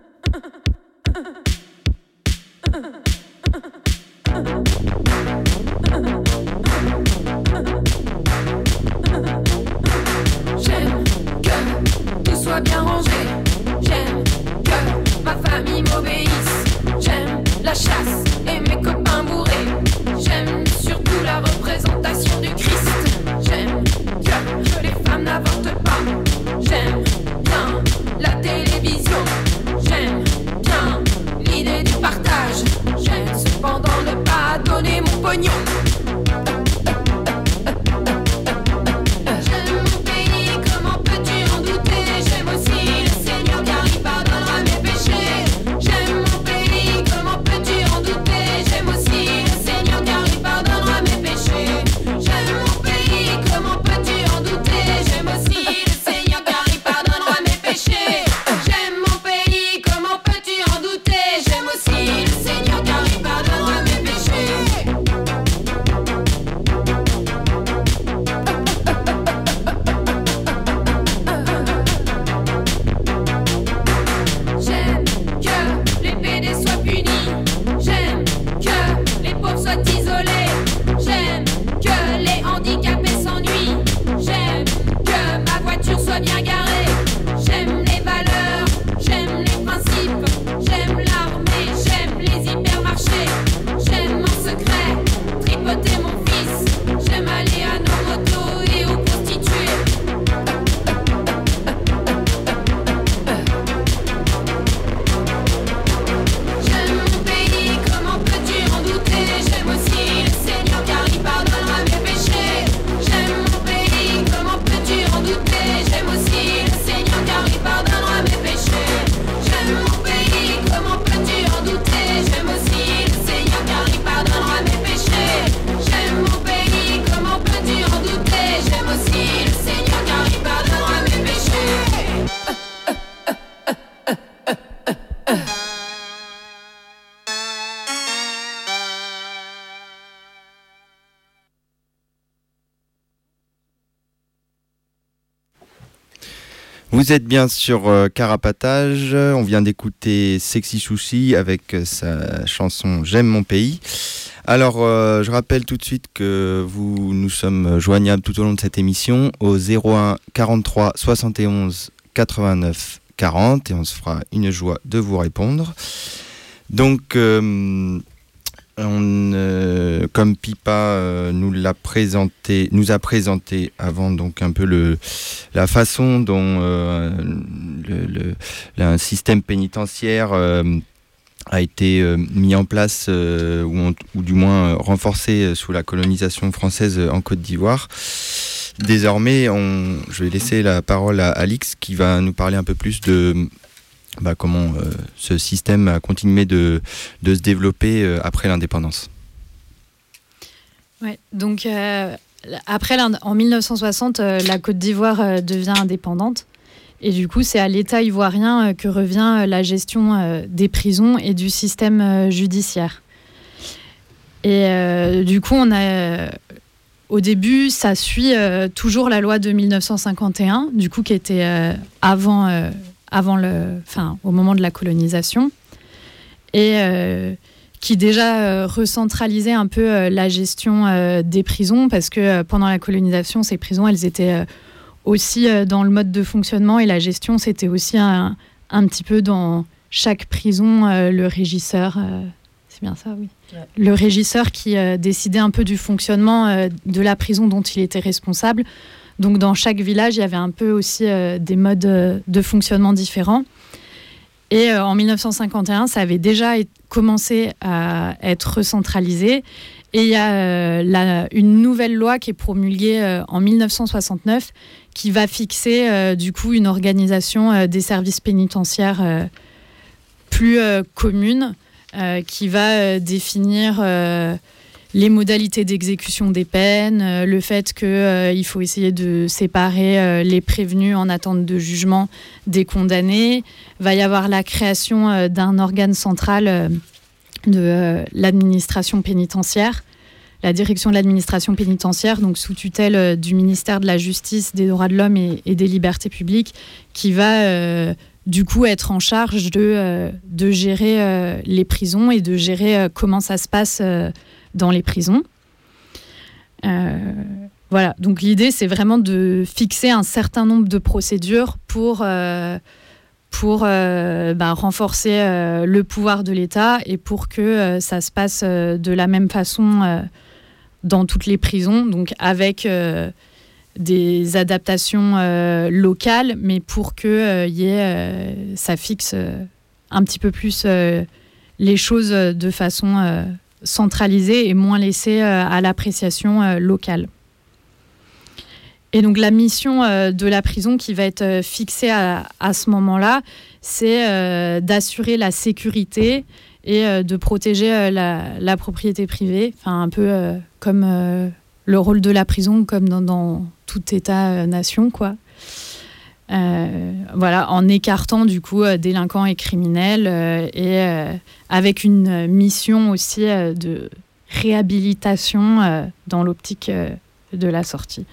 Vous êtes bien sur euh, Carapatage. On vient d'écouter Sexy Sushi avec euh, sa chanson J'aime mon pays. Alors, euh, je rappelle tout de suite que vous nous sommes joignables tout au long de cette émission au 01 43 71 89 40 et on se fera une joie de vous répondre. Donc, on, euh, comme Pipa euh, nous l'a présenté, nous a présenté avant donc un peu le la façon dont euh, le, le, système pénitentiaire a été mis en place ou, ou, du moins renforcé sous la colonisation française en Côte d'Ivoire. Désormais, on, je vais laisser la parole à Alix qui va nous parler un peu plus de bah, comment euh, ce système a continué de, se développer euh, après l'indépendance. Ouais, donc euh, après en 1960, la Côte d'Ivoire devient indépendante. Et du coup, c'est à l'État ivoirien que revient la gestion des prisons et du système judiciaire. Et du coup, on a, au début, ça suit toujours la loi de 1951, du coup, qui était avant avant le, enfin, au moment de la colonisation, et euh, qui déjà euh, recentralisait un peu euh, la gestion des prisons, parce que pendant la colonisation, ces prisons, elles étaient aussi dans le mode de fonctionnement, et la gestion, c'était aussi un, un, petit peu dans chaque prison, le régisseur, c'est bien ça, oui, le régisseur qui décidait un peu du fonctionnement de la prison dont il était responsable. Donc dans chaque village, il y avait un peu aussi euh, des modes euh, de fonctionnement différents. Et euh, en 1951, ça avait déjà commencé à être recentralisé. Et il y a une nouvelle loi qui est promulguée en 1969 qui va fixer du coup une organisation des services pénitentiaires plus commune, qui va définir les modalités d'exécution des peines, euh, le fait qu'il euh, faut essayer de séparer euh, les prévenus en attente de jugement des condamnés. Va y avoir la création d'un organe central de l'administration pénitentiaire, la direction de l'administration pénitentiaire, donc sous tutelle du ministère de la Justice, des droits de l'homme et, des libertés publiques, qui va du coup être en charge de, de gérer les prisons et de gérer comment ça se passe dans les prisons. Euh, voilà, donc l'idée, c'est vraiment de fixer un certain nombre de procédures pour, euh, pour euh, bah, renforcer le pouvoir de l'État et pour que ça se passe de la même façon dans toutes les prisons, donc avec des adaptations locales, mais pour que y ait, ça fixe un petit peu plus les choses de façon centralisé et moins laissé euh, à l'appréciation euh, locale. Et donc la mission euh, de la prison qui va être fixée à, ce moment-là, c'est d'assurer la sécurité et de protéger la, propriété privée, enfin un peu comme le rôle de la prison, comme dans, dans tout État-nation, quoi. Euh, voilà, en écartant du coup euh, délinquants et criminels euh, et avec une mission aussi de réhabilitation dans l'optique de la sortie.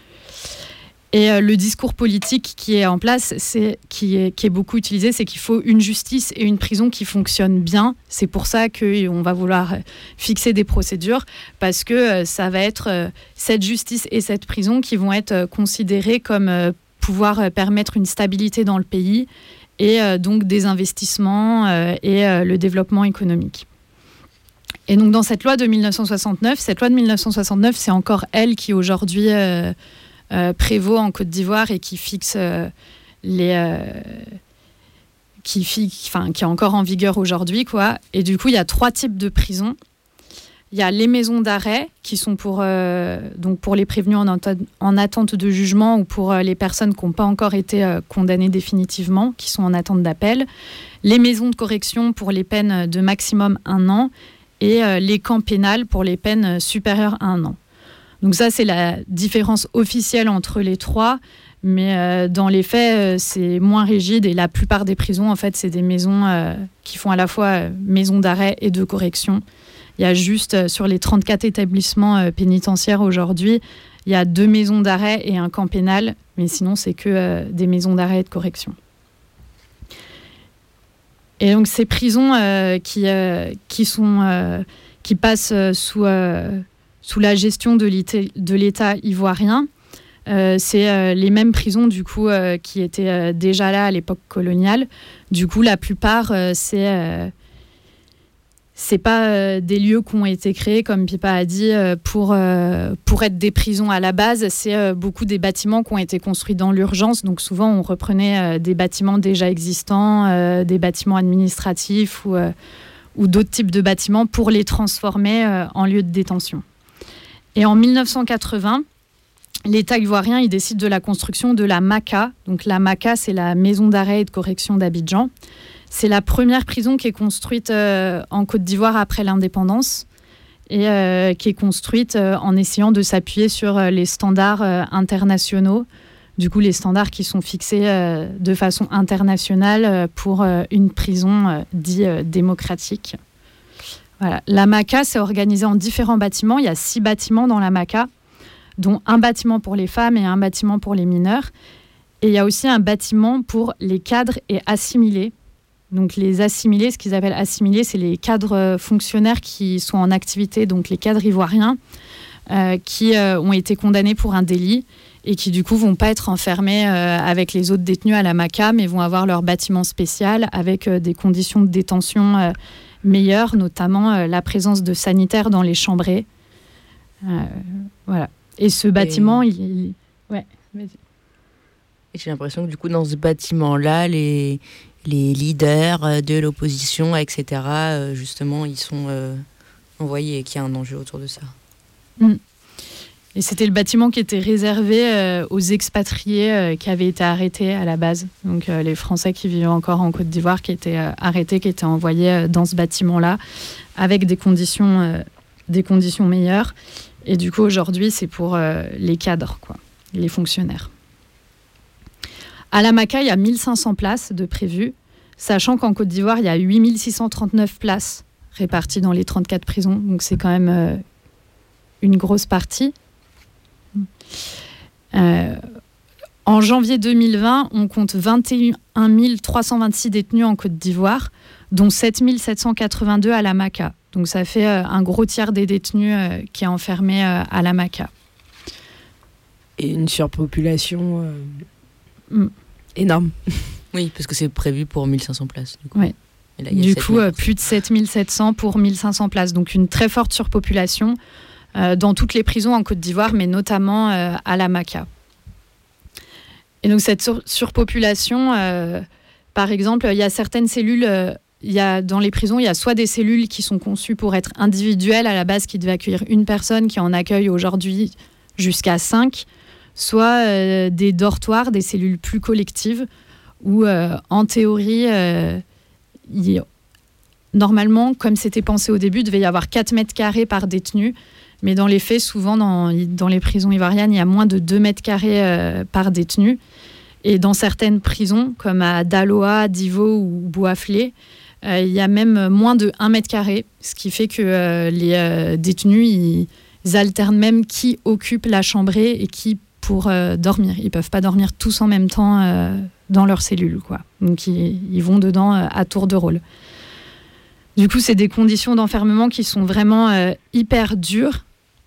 Et le discours politique qui est en place, c'est qui est, qui est beaucoup utilisé, c'est qu'il faut une justice et une prison qui fonctionnent bien. C'est pour ça qu'on va vouloir fixer des procédures, parce que ça va être cette justice et cette prison qui vont être considérées comme pouvoir euh, permettre une stabilité dans le pays et euh, donc des investissements euh, et le développement économique. Et donc dans cette loi de 1969, cette loi de 1969, c'est encore elle qui aujourd'hui prévaut en Côte d'Ivoire et qui fixe les qui, enfin, qui est encore en vigueur aujourd'hui. Et du coup, il y a trois types de prisons. Il y a les maisons d'arrêt qui sont pour, euh, donc pour les prévenus en, en, attente de jugement ou pour euh, les personnes qui n'ont pas encore été euh, condamnées définitivement, qui sont en attente d'appel. Les maisons de correction pour les peines de maximum un an et les camps pénals pour les peines supérieures à un an. Donc ça, c'est la différence officielle entre les trois. Mais dans les faits, c'est moins rigide et la plupart des prisons, en fait, c'est des maisons qui font à la fois maisons d'arrêt et de correction. Il y a juste euh, sur les 34 établissements euh, pénitentiaires aujourd'hui, il y a deux maisons d'arrêt et un camp pénal, mais sinon, c'est que des maisons d'arrêt et de correction. Et donc, ces prisons qui, qui, passent sous, sous la gestion de l'État ivoirien, euh, c'est euh, les mêmes prisons du coup euh, qui étaient déjà là à l'époque coloniale. Du coup, la plupart, c'est c'est pas des lieux qui ont été créés, comme Pipa a dit, pour, pour être des prisons à la base. C'est beaucoup des bâtiments qui ont été construits dans l'urgence. Donc souvent, on reprenait des bâtiments déjà existants, des bâtiments administratifs ou, ou d'autres types de bâtiments pour les transformer en lieux de détention. Et en 1980, l'État ivoirien il décide de la construction de la MACA. Donc la MACA, c'est la maison d'arrêt et de correction d'Abidjan. C'est la première prison qui est construite euh, en Côte d'Ivoire après l'indépendance et euh, qui est construite euh, en essayant de s'appuyer sur les standards internationaux. Du coup, les standards qui sont fixés de façon internationale pour une prison dite démocratique. La MACA, c'est organisé en différents bâtiments. Il y a six bâtiments dans la MACA dont un bâtiment pour les femmes et un bâtiment pour les mineurs. Et il y a aussi un bâtiment pour les cadres et assimilés. Donc les assimilés, ce qu'ils appellent assimilés, c'est les cadres fonctionnaires qui sont en activité, donc les cadres ivoiriens, euh, qui euh, ont été condamnés pour un délit et qui du coup vont pas être enfermés euh, avec les autres détenus à la MACA, mais vont avoir leur bâtiment spécial avec des conditions de détention meilleures, notamment la présence de sanitaires dans les chambrées. voilà. Et ce bâtiment, il, Ouais, J'ai l'impression que du coup, dans ce bâtiment-là, les, les leaders euh, de l'opposition, etc., euh, justement, ils sont euh, envoyés et qu'il y a un enjeu autour de ça. Mm. Et c'était le bâtiment qui était réservé aux expatriés qui avaient été arrêtés à la base. Donc les Français qui vivaient encore en Côte d'Ivoire, qui étaient arrêtés, qui étaient envoyés dans ce bâtiment-là, avec des conditions, des conditions meilleures. Et du coup, aujourd'hui, c'est pour les cadres, quoi, les fonctionnaires. À la Maca, il y a 1500 places de prévues, sachant qu'en Côte d'Ivoire, il y a 8639 places réparties dans les 34 prisons. Donc c'est quand même euh, une grosse partie. Euh, en janvier 2020, on compte 21 326 détenus en Côte d'Ivoire, dont 7 782 à la Maca. Donc ça fait euh, un gros tiers des détenus qui est enfermé à la MACA. Et une surpopulation mm. énorme. *laughs* Oui, parce que c'est prévu pour 1500 places. Du coup, du coup plus de 7700 pour 1500 places. Donc une très forte surpopulation dans toutes les prisons en Côte d'Ivoire, mais notamment à la MACA. Et donc cette surpopulation, par exemple, il y a certaines cellules il y a, dans les prisons, il y a soit des cellules qui sont conçues pour être individuelles à la base, qui devaient accueillir une personne, qui en accueille aujourd'hui jusqu'à cinq, soit euh, des dortoirs, des cellules plus collectives, où euh, en théorie, euh, normalement, comme c'était pensé au début, il devait y avoir 4 mètres carrés par détenu. Mais dans les faits, souvent, dans, dans les prisons ivoiriennes, il y a moins de 2 mètres carrés par détenu. Et dans certaines prisons, comme à Daloa, Divo ou Boisflé, euh, il y a même moins de 1 mètre carré, ce qui fait que les détenus, ils, alternent même qui occupe la chambrée et qui pour dormir. Ils peuvent pas dormir tous en même temps dans leur cellule. Quoi. Donc ils, vont dedans à tour de rôle. Du coup, c'est des conditions d'enfermement qui sont vraiment hyper dures,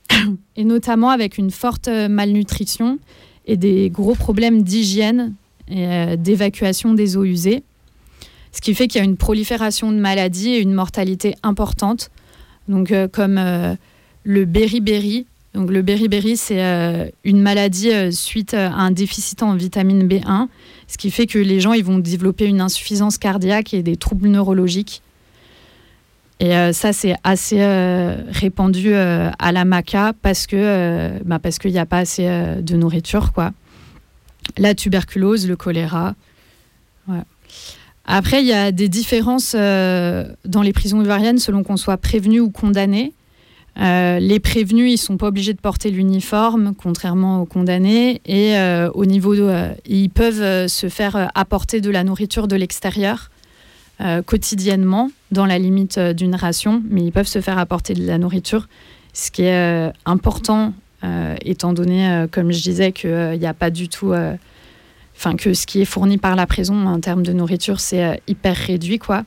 *clears throat* et notamment avec une forte malnutrition et des gros problèmes d'hygiène et d'évacuation des eaux usées ce qui fait qu'il y a une prolifération de maladies et une mortalité importante. Donc, euh, comme euh, le beriberi. Donc, le beriberi, c'est euh, une maladie suite à un déficit en vitamine B1, ce qui fait que les gens ils vont développer une insuffisance cardiaque et des troubles neurologiques. Et ça, c'est assez répandu à la maca parce que bah, qu'il n'y a pas assez de nourriture, quoi. La tuberculose, le choléra. Après, il y a des différences euh, dans les prisons ivoiriennes selon qu'on soit prévenu ou condamné. Euh, les prévenus, ils sont pas obligés de porter l'uniforme, contrairement aux condamnés. Et euh, au niveau, ils peuvent se faire apporter de la nourriture de l'extérieur quotidiennement, dans la limite d'une ration, mais ils peuvent se faire apporter de la nourriture. Ce qui est important étant donné, comme je disais, qu'il n'y a pas du tout enfin que ce qui est fourni par la prison en termes de nourriture, c'est euh, hyper réduit, quoi.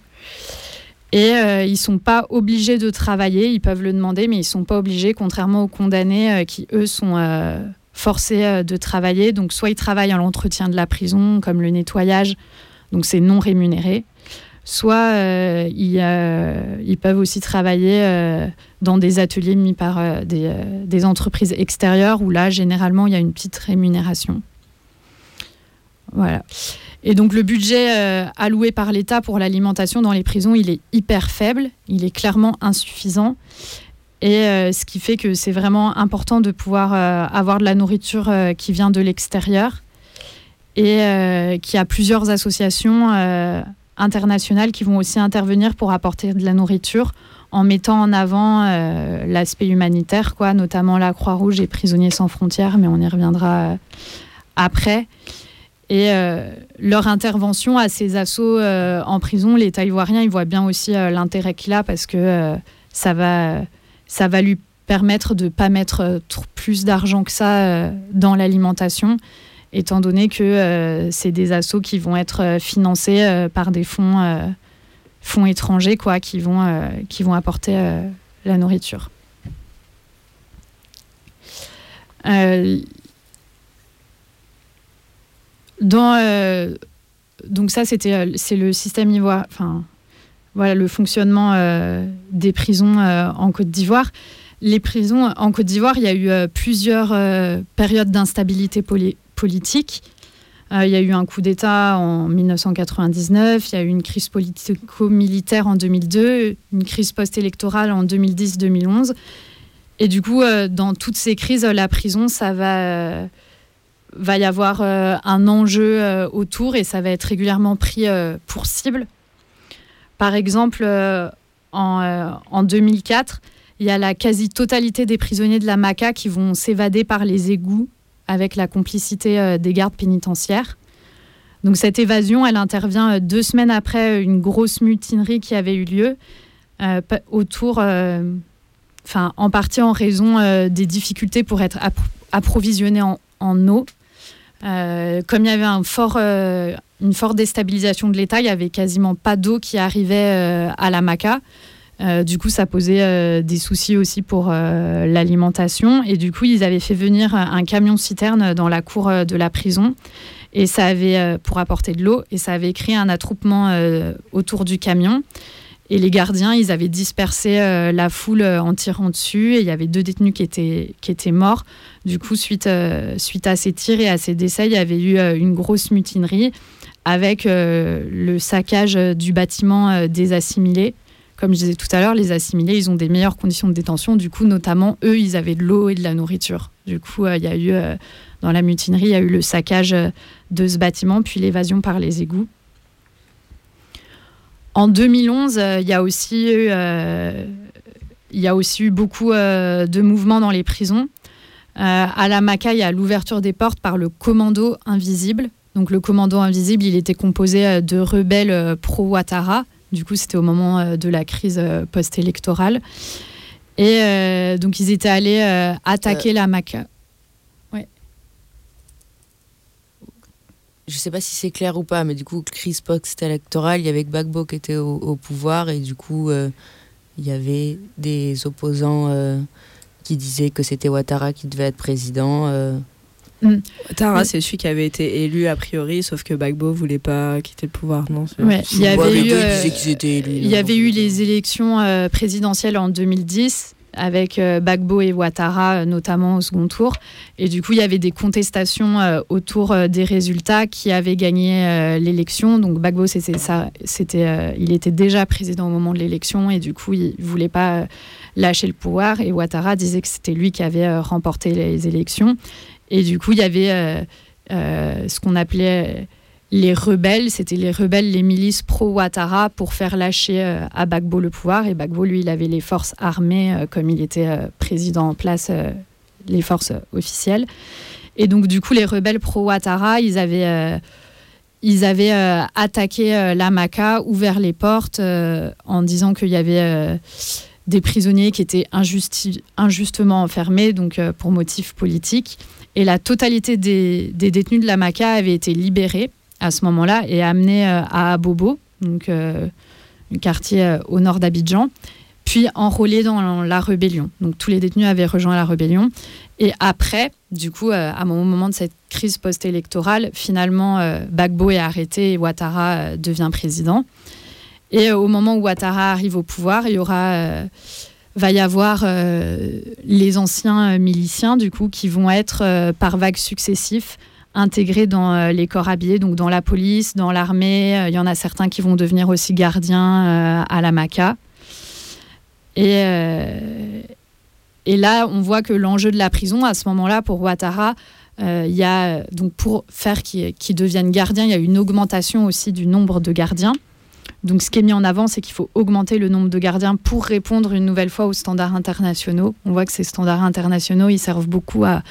Et euh, ils sont pas obligés de travailler, ils peuvent le demander, mais ils sont pas obligés, contrairement aux condamnés euh, qui, eux, sont forcés de travailler. Donc, soit ils travaillent à l'entretien de la prison, comme le nettoyage, donc c'est non rémunéré. Soit ils, ils, peuvent aussi travailler dans des ateliers mis par des, des entreprises extérieures, où là, généralement, il y a une petite rémunération. Voilà. Et donc le budget euh, alloué par l'État pour l'alimentation dans les prisons, il est hyper faible, il est clairement insuffisant. Et euh, ce qui fait que c'est vraiment important de pouvoir euh, avoir de la nourriture qui vient de l'extérieur et qu'il y a plusieurs associations internationales qui vont aussi intervenir pour apporter de la nourriture en mettant en avant l'aspect humanitaire, quoi, notamment la Croix-Rouge et Prisonniers sans frontières, mais on y reviendra après. Et euh, leur intervention à ces assauts euh, en prison, l'État ivoirien, il voit bien aussi euh, l'intérêt qu'il a parce que ça, va, ça va lui permettre de ne pas mettre plus d'argent que ça dans l'alimentation, étant donné que c'est des assauts qui vont être financés par des fonds, fonds étrangers quoi, qui, vont, qui vont apporter la nourriture. Euh, donc ça, c'était euh, c'est le système ivoire, enfin voilà le fonctionnement euh, des prisons en Côte d'Ivoire. Les prisons en Côte d'Ivoire, il y a eu plusieurs périodes d'instabilité politique. il y a eu un coup d'État en 1999, il y a eu une crise politico-militaire en 2002, une crise post-électorale en 2010-2011. Et du coup, dans toutes ces crises, la prison, ça va va y avoir euh, un enjeu euh, autour et ça va être régulièrement pris euh, pour cible. Par exemple, en, en, 2004, il y a la quasi-totalité des prisonniers de la MACA qui vont s'évader par les égouts avec la complicité des gardes pénitentiaires. Donc cette évasion, elle intervient deux semaines après une grosse mutinerie qui avait eu lieu autour, en partie en raison des difficultés pour être approvisionné en, en eau. Euh, comme il y avait euh, une forte déstabilisation de l'État, il n'y avait quasiment pas d'eau qui arrivait euh, à la Maca. du coup, ça posait des soucis aussi pour l'alimentation. Et du coup, ils avaient fait venir un camion citerne dans la cour de la prison et ça avait pour apporter de l'eau et ça avait créé un attroupement autour du camion. Et les gardiens, ils avaient dispersé euh, la foule euh, en tirant dessus et il y avait deux détenus qui étaient, qui étaient morts. Du coup, suite, euh, suite à ces tirs et à ces décès, il y avait eu une grosse mutinerie avec le saccage du bâtiment des assimilés. Comme je disais tout à l'heure, les assimilés, ils ont des meilleures conditions de détention. Du coup, notamment, eux, ils avaient de l'eau et de la nourriture. Du coup, il y a eu, dans la mutinerie, il y a eu le saccage de ce bâtiment, puis l'évasion par les égouts. En 2011, euh, il y a aussi eu, euh, il y a aussi eu beaucoup euh, de mouvements dans les prisons. à la Maca, il y a l'ouverture des portes par le commando invisible. Donc le commando invisible, il était composé de rebelles pro-Ouattara. Du coup, c'était au moment de la crise post-électorale. Et donc, ils étaient allés attaquer la Maca. Je sais pas si c'est clair ou pas, mais du coup, crise post-électorale, il y avait Gbagbo qui était au, pouvoir et du coup, euh, il y avait des opposants euh, qui disaient que c'était Ouattara qui devait être président. Euh. Mm. Ouattara, c'est celui qui avait été élu a priori, sauf que Gbagbo voulait pas quitter le pouvoir, non Il y avait, eu, il y avait eu les élections présidentielles en 2010 avec euh, Bagbo et Ouattara, euh, notamment au second tour. Et du coup, il y avait des contestations euh, autour des résultats qui avaient gagné l'élection. Donc Bagbo, c'était ça, il était déjà président au moment de l'élection et du coup, il voulait pas lâcher le pouvoir. Et Ouattara disait que c'était lui qui avait remporté les élections. Et du coup, il y avait ce qu'on appelait les rebelles, c'était les rebelles, les milices pro-Ouattara pour faire lâcher euh, à Bagbo le pouvoir. Et Bagbo, lui, il avait les forces armées, euh, comme il était euh, président en place, les forces officielles. Et donc, du coup, les rebelles pro-Ouattara, ils avaient, ils avaient attaqué la Maca, ouvert les portes en disant qu'il y avait des prisonniers qui étaient injustement enfermés, donc pour motifs politiques. Et la totalité des, détenus de la Maca avait été libérée à ce moment-là et amenés à Abobo, donc un quartier au nord d'Abidjan puis enrôlés dans la rébellion. Donc tous les détenus avaient rejoint la rébellion. Et après, du coup, euh, à un moment de cette crise post-électorale, finalement, euh, Bagbo est arrêté et Ouattara euh, devient président. Et au moment où Ouattara arrive au pouvoir, il y aura, va y avoir les anciens miliciens, du coup, qui vont être par vagues successives intégrés dans les corps habillés, donc dans la police, dans l'armée. Il y en a certains qui vont devenir aussi gardiens à la Maca. Et, euh, là, on voit que l'enjeu de la prison, à ce moment-là, pour Ouattara, euh, y a, donc pour faire qu'ils deviennent gardiens, il y a une augmentation aussi du nombre de gardiens. Donc, ce qui est mis en avant, c'est qu'il faut augmenter le nombre de gardiens pour répondre une nouvelle fois aux standards internationaux. On voit que ces standards internationaux, ils servent beaucoup à,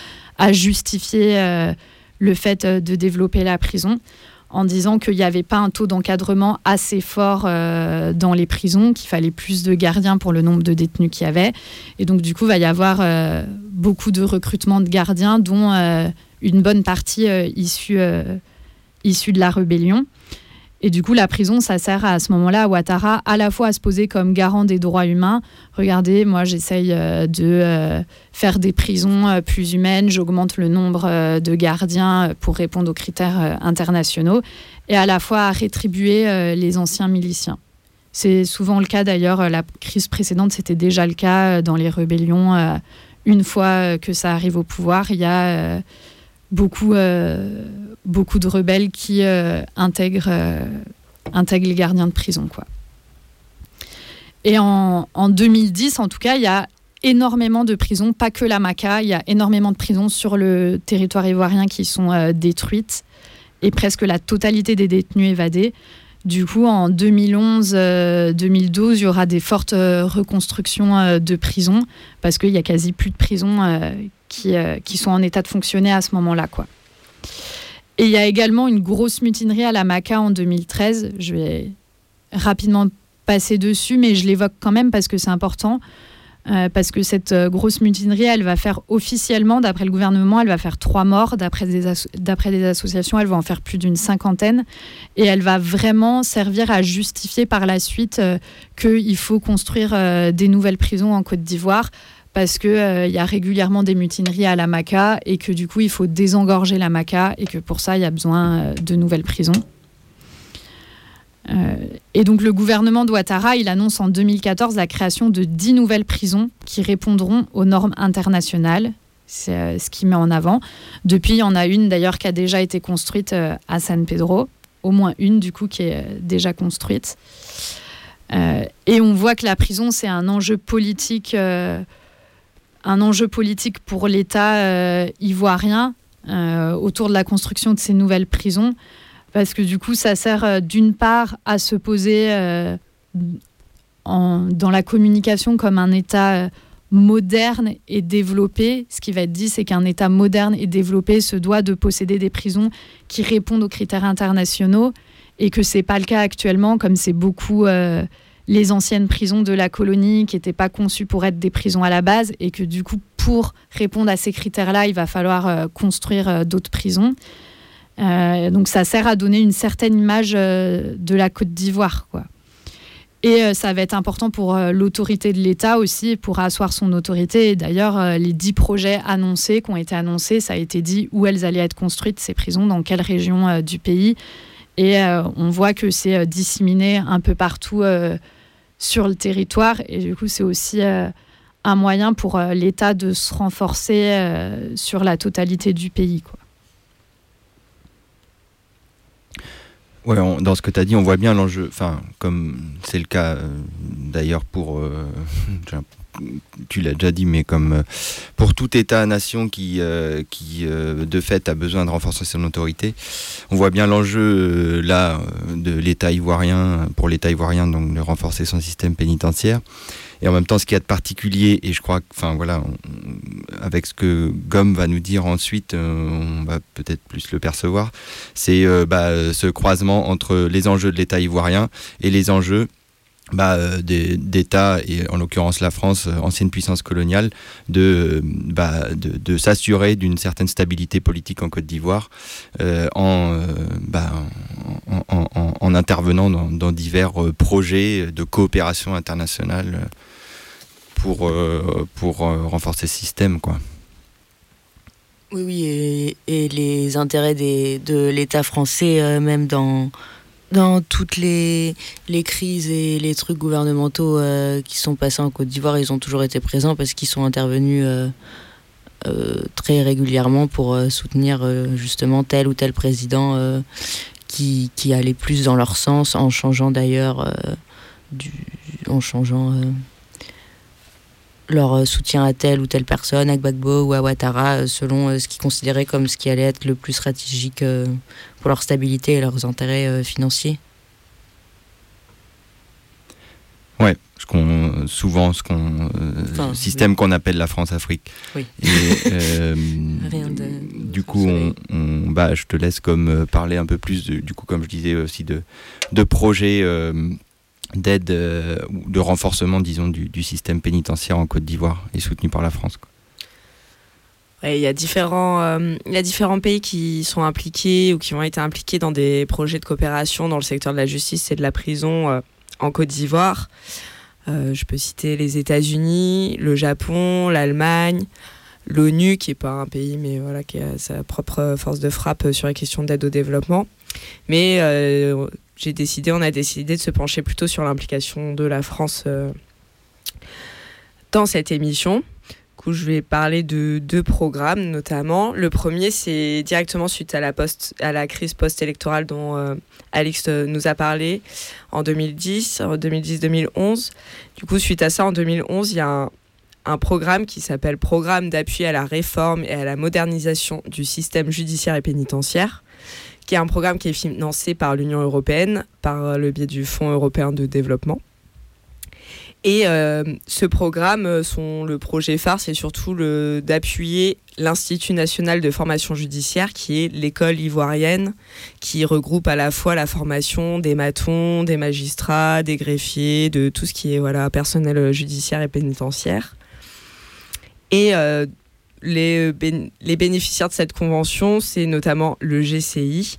justifier euh, le fait de développer la prison en disant qu'il n'y avait pas un taux d'encadrement assez fort euh, dans les prisons, qu'il fallait plus de gardiens pour le nombre de détenus qu'il y avait. Et donc, du coup, il va y avoir euh, beaucoup de recrutement de gardiens, dont euh, une bonne partie issue, issue de la rébellion. Et du coup, la prison, ça sert à, ce moment-là à Ouattara à la fois à se poser comme garant des droits humains. Regardez, moi, j'essaye euh, de euh, faire des prisons euh, plus humaines, j'augmente le nombre de gardiens pour répondre aux critères internationaux, et à la fois à rétribuer les anciens miliciens. C'est souvent le cas d'ailleurs, la crise précédente, c'était déjà le cas dans les rébellions. Une fois que ça arrive au pouvoir, il y a beaucoup beaucoup de rebelles qui euh, intègrent, euh, intègrent les gardiens de prison. Quoi. Et en, 2010, en tout cas, il y a énormément de prisons, pas que la Maca, il y a énormément de prisons sur le territoire ivoirien qui sont euh, détruites et presque la totalité des détenus évadés. Du coup, en 2011-2012, il y aura des fortes reconstructions de prisons parce qu'il y a quasi plus de prisons qui, qui, sont en état de fonctionner à ce moment-là. Quoi. Et il y a également une grosse mutinerie à la Maca en 2013. Je vais rapidement passer dessus, mais je l'évoque quand même parce que c'est important. Euh, parce que cette euh, grosse mutinerie, elle va faire officiellement, d'après le gouvernement, elle va faire trois morts. D'après des, associations, elle va en faire plus d'une cinquantaine. Et elle va vraiment servir à justifier par la suite euh, qu'il faut construire des nouvelles prisons en Côte d'Ivoire parce qu'il euh, y a régulièrement des mutineries à la Maca et que du coup il faut désengorger la Maca et que pour ça il y a besoin euh, de nouvelles prisons. Euh, et donc le gouvernement d'Ouattara, il annonce en 2014 la création de 10 nouvelles prisons qui répondront aux normes internationales. C'est ce qu'il met en avant. Depuis, il y en a une d'ailleurs qui a déjà été construite à San Pedro, au moins une du coup qui est déjà construite. et on voit que la prison, c'est un enjeu politique un enjeu politique pour l'État euh, ivoirien euh, autour de la construction de ces nouvelles prisons, parce que du coup, ça sert euh, d'une part à se poser dans la communication comme un État moderne et développé. Ce qui va être dit, c'est qu'un État moderne et développé se doit de posséder des prisons qui répondent aux critères internationaux et que c'est pas le cas actuellement, comme c'est beaucoup les anciennes prisons de la colonie qui n'étaient pas conçues pour être des prisons à la base et que du coup, pour répondre à ces critères-là, il va falloir euh, construire euh, d'autres prisons. Euh, donc ça sert à donner une certaine image de la Côte d'Ivoire. quoi. Et ça va être important pour l'autorité de l'État aussi, pour asseoir son autorité. Et d'ailleurs, les dix projets annoncés, qui ont été annoncés, ça a été dit où elles allaient être construites, ces prisons, dans quelle région du pays. Et on voit que c'est disséminé un peu partout sur le territoire. Et du coup, c'est aussi euh, un moyen pour euh, l'État de se renforcer euh, sur la totalité du pays. Quoi. Ouais, dans ce que tu as dit, on voit bien l'enjeu, comme c'est le cas d'ailleurs pour, *laughs* tu l'as déjà dit, mais comme pour tout État-nation qui, qui de fait a besoin de renforcer son autorité, on voit bien l'enjeu euh, là euh, de l'État ivoirien, pour l'État ivoirien, donc de renforcer son système pénitentiaire. Et en même temps, ce qu'il y a de particulier, et je crois que, enfin voilà, avec ce que Gomme va nous dire ensuite, euh, on va peut-être plus le percevoir, c'est bah, ce croisement entre les enjeux de l'État ivoirien et les enjeux bah, euh, d'États, et en l'occurrence la France, euh, ancienne puissance coloniale, de, bah, de, s'assurer d'une certaine stabilité politique en Côte d'Ivoire euh, bah, en, en, intervenant dans, divers projets de coopération internationale pour, pour renforcer ce système. Quoi. Oui, oui, et, et les intérêts des, de l'État français, même dans dans toutes les, les crises et les trucs gouvernementaux euh, qui sont passés en Côte d'Ivoire, ils ont toujours été présents parce qu'ils sont intervenus euh, euh, très régulièrement pour soutenir justement tel ou tel président qui, qui, allait plus dans leur sens en changeant d'ailleurs en changeant leur soutien à telle ou telle personne, à Gbagbo ou à Ouattara, selon ce qu'ils considéraient comme ce qui allait être le plus stratégique pour leur stabilité et leurs intérêts euh, financiers Ouais, ce souvent ce qu'on euh, système qu'on appelle la France-Afrique. Oui. Euh, *laughs* du coup, on, bah, je te laisse comme parler un peu plus du coup, comme je disais aussi de de projets d'aide ou de renforcement, disons, du, du, système pénitentiaire en Côte d'Ivoire et soutenu par la France. Il y, a différents, euh, il y a différents pays qui sont impliqués ou qui ont été impliqués dans des projets de coopération dans le secteur de la justice et de la prison euh, en Côte d'Ivoire. Euh, je peux citer les États-Unis, le Japon, l'Allemagne, l'ONU, qui n'est pas un pays, mais voilà, qui a sa propre force de frappe sur les questions d'aide au développement. Mais j'ai décidé, on a décidé de se pencher plutôt sur l'implication de la France dans cette émission je vais parler de deux programmes notamment. Le premier, c'est directement suite à la, post, à la crise post-électorale dont euh, Alix euh, nous a parlé en 2010, 2010-2011. Du coup, suite à ça, en 2011, il y a un, un programme qui s'appelle Programme d'appui à la réforme et à la modernisation du système judiciaire et pénitentiaire, qui est un programme qui est financé par l'Union européenne par le biais du Fonds européen de développement. Et euh, ce programme, euh, le projet phare, c'est surtout d'appuyer l'Institut national de formation judiciaire, qui est l'école ivoirienne, qui regroupe à la fois la formation des matons, des magistrats, des greffiers, de tout ce qui est voilà, personnel judiciaire et pénitentiaire. Et euh, les bénéficiaires de cette convention, c'est notamment le GCI,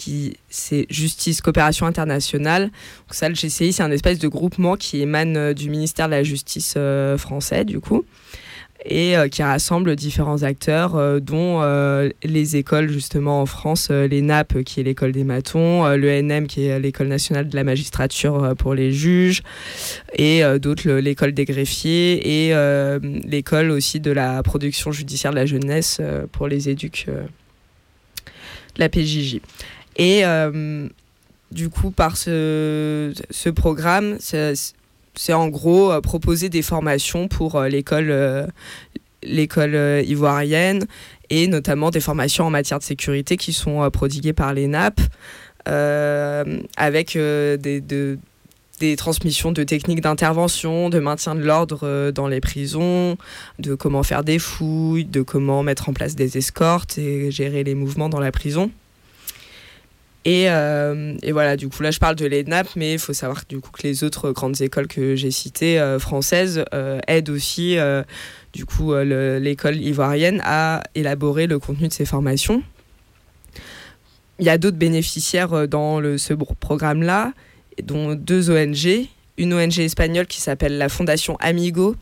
qui c'est Justice Coopération Internationale. Le GCI, c'est un espèce de groupement qui émane euh, du ministère de la Justice euh, français, du coup, et euh, qui rassemble différents acteurs, dont les écoles, justement, en France, les NAP, qui est l'école des matons, l'ENM, qui est l'école nationale de la magistrature pour les juges, et d'autres, l'école des greffiers, et l'école aussi de la production judiciaire de la jeunesse pour les éduques la PJJ. Et euh, du coup, par ce, ce programme, c'est en gros euh, proposer des formations pour euh, l'école l'école ivoirienne et notamment des formations en matière de sécurité qui sont prodiguées par les NAP avec des, des transmissions de techniques d'intervention, de maintien de l'ordre dans les prisons, de comment faire des fouilles, de comment mettre en place des escortes et gérer les mouvements dans la prison. Euh, et, voilà, du coup, là, je parle de l'ENAP, mais il faut savoir du coup, que les autres grandes écoles que j'ai citées, euh, françaises, euh, aident aussi, du coup, l'école ivoirienne à élaborer le contenu de ces formations. Il y a d'autres bénéficiaires dans le, ce programme-là, dont deux ONG. Une ONG espagnole qui s'appelle la Fondation Amigo,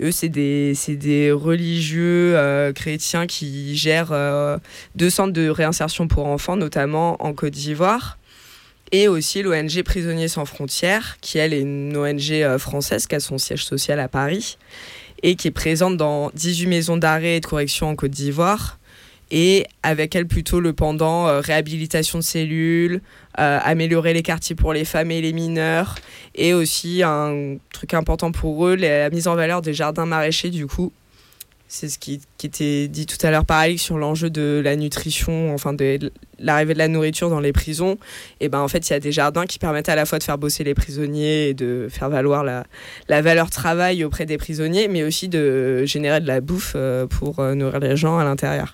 eux, c'est des, religieux euh, chrétiens qui gèrent euh, deux centres de réinsertion pour enfants, notamment en Côte d'Ivoire. Et aussi l'ONG Prisonniers sans frontières, qui elle est une ONG euh, française qui a son siège social à Paris et qui est présente dans 18 maisons d'arrêt et de correction en Côte d'Ivoire et avec elle plutôt le pendant réhabilitation de cellules, améliorer les quartiers pour les femmes et les mineurs, et aussi un truc important pour eux, la mise en valeur des jardins maraîchers du coup. C'est ce qui, qui, était dit tout à l'heure par Alix sur l'enjeu de la nutrition, enfin de l'arrivée de la nourriture dans les prisons. Et ben en fait, il y a des jardins qui permettent à la fois de faire bosser les prisonniers et de faire valoir la, la valeur travail auprès des prisonniers, mais aussi de générer de la bouffe euh, pour nourrir les gens à l'intérieur.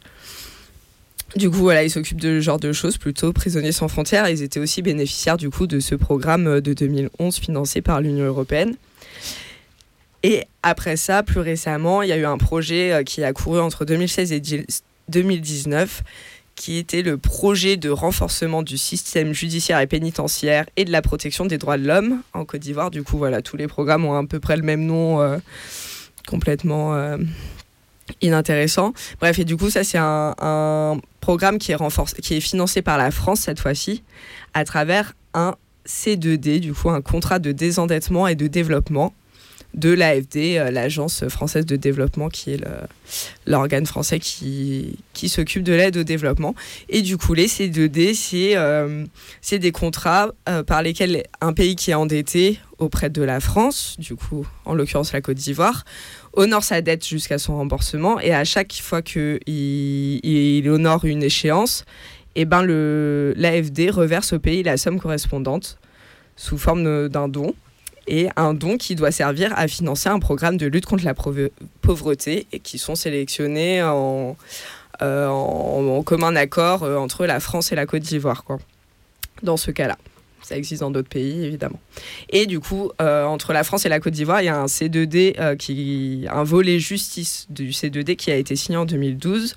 Du coup, voilà, ils s'occupent de ce genre de choses plutôt. Prisonniers sans frontières, ils étaient aussi bénéficiaires du coup de ce programme de 2011 financé par l'Union européenne. Et après ça, plus récemment, il y a eu un projet euh, qui a couru entre 2016 et 2019 qui était le projet de renforcement du système judiciaire et pénitentiaire et de la protection des droits de l'homme en Côte d'Ivoire. Du coup, voilà, tous les programmes ont à peu près le même nom, euh, complètement euh, inintéressant. Bref, et du coup, ça, c'est un, programme qui est, financé par la France cette fois-ci à travers un C2D, du coup, un contrat de désendettement et de développement de l'AFD, euh, l'Agence française de développement, qui est l'organe français qui, qui s'occupe de l'aide au développement. Et du coup, les C2D, euh, c'est des contrats euh, par lesquels un pays qui est endetté auprès de la France, du coup, en l'occurrence la Côte d'Ivoire, honore sa dette jusqu'à son remboursement. Et à chaque fois qu'il il honore une échéance, eh ben l'AFD reverse au pays la somme correspondante sous forme d'un don et un don qui doit servir à financer un programme de lutte contre la pauvreté et qui sont sélectionnés en, euh, en, commun accord euh, entre la France et la Côte d'Ivoire. Dans ce cas-là. Ça existe dans d'autres pays, évidemment. Et du coup, euh, entre la France et la Côte d'Ivoire, il y a un C2D, qui, un volet justice du C2D qui a été signé en 2012.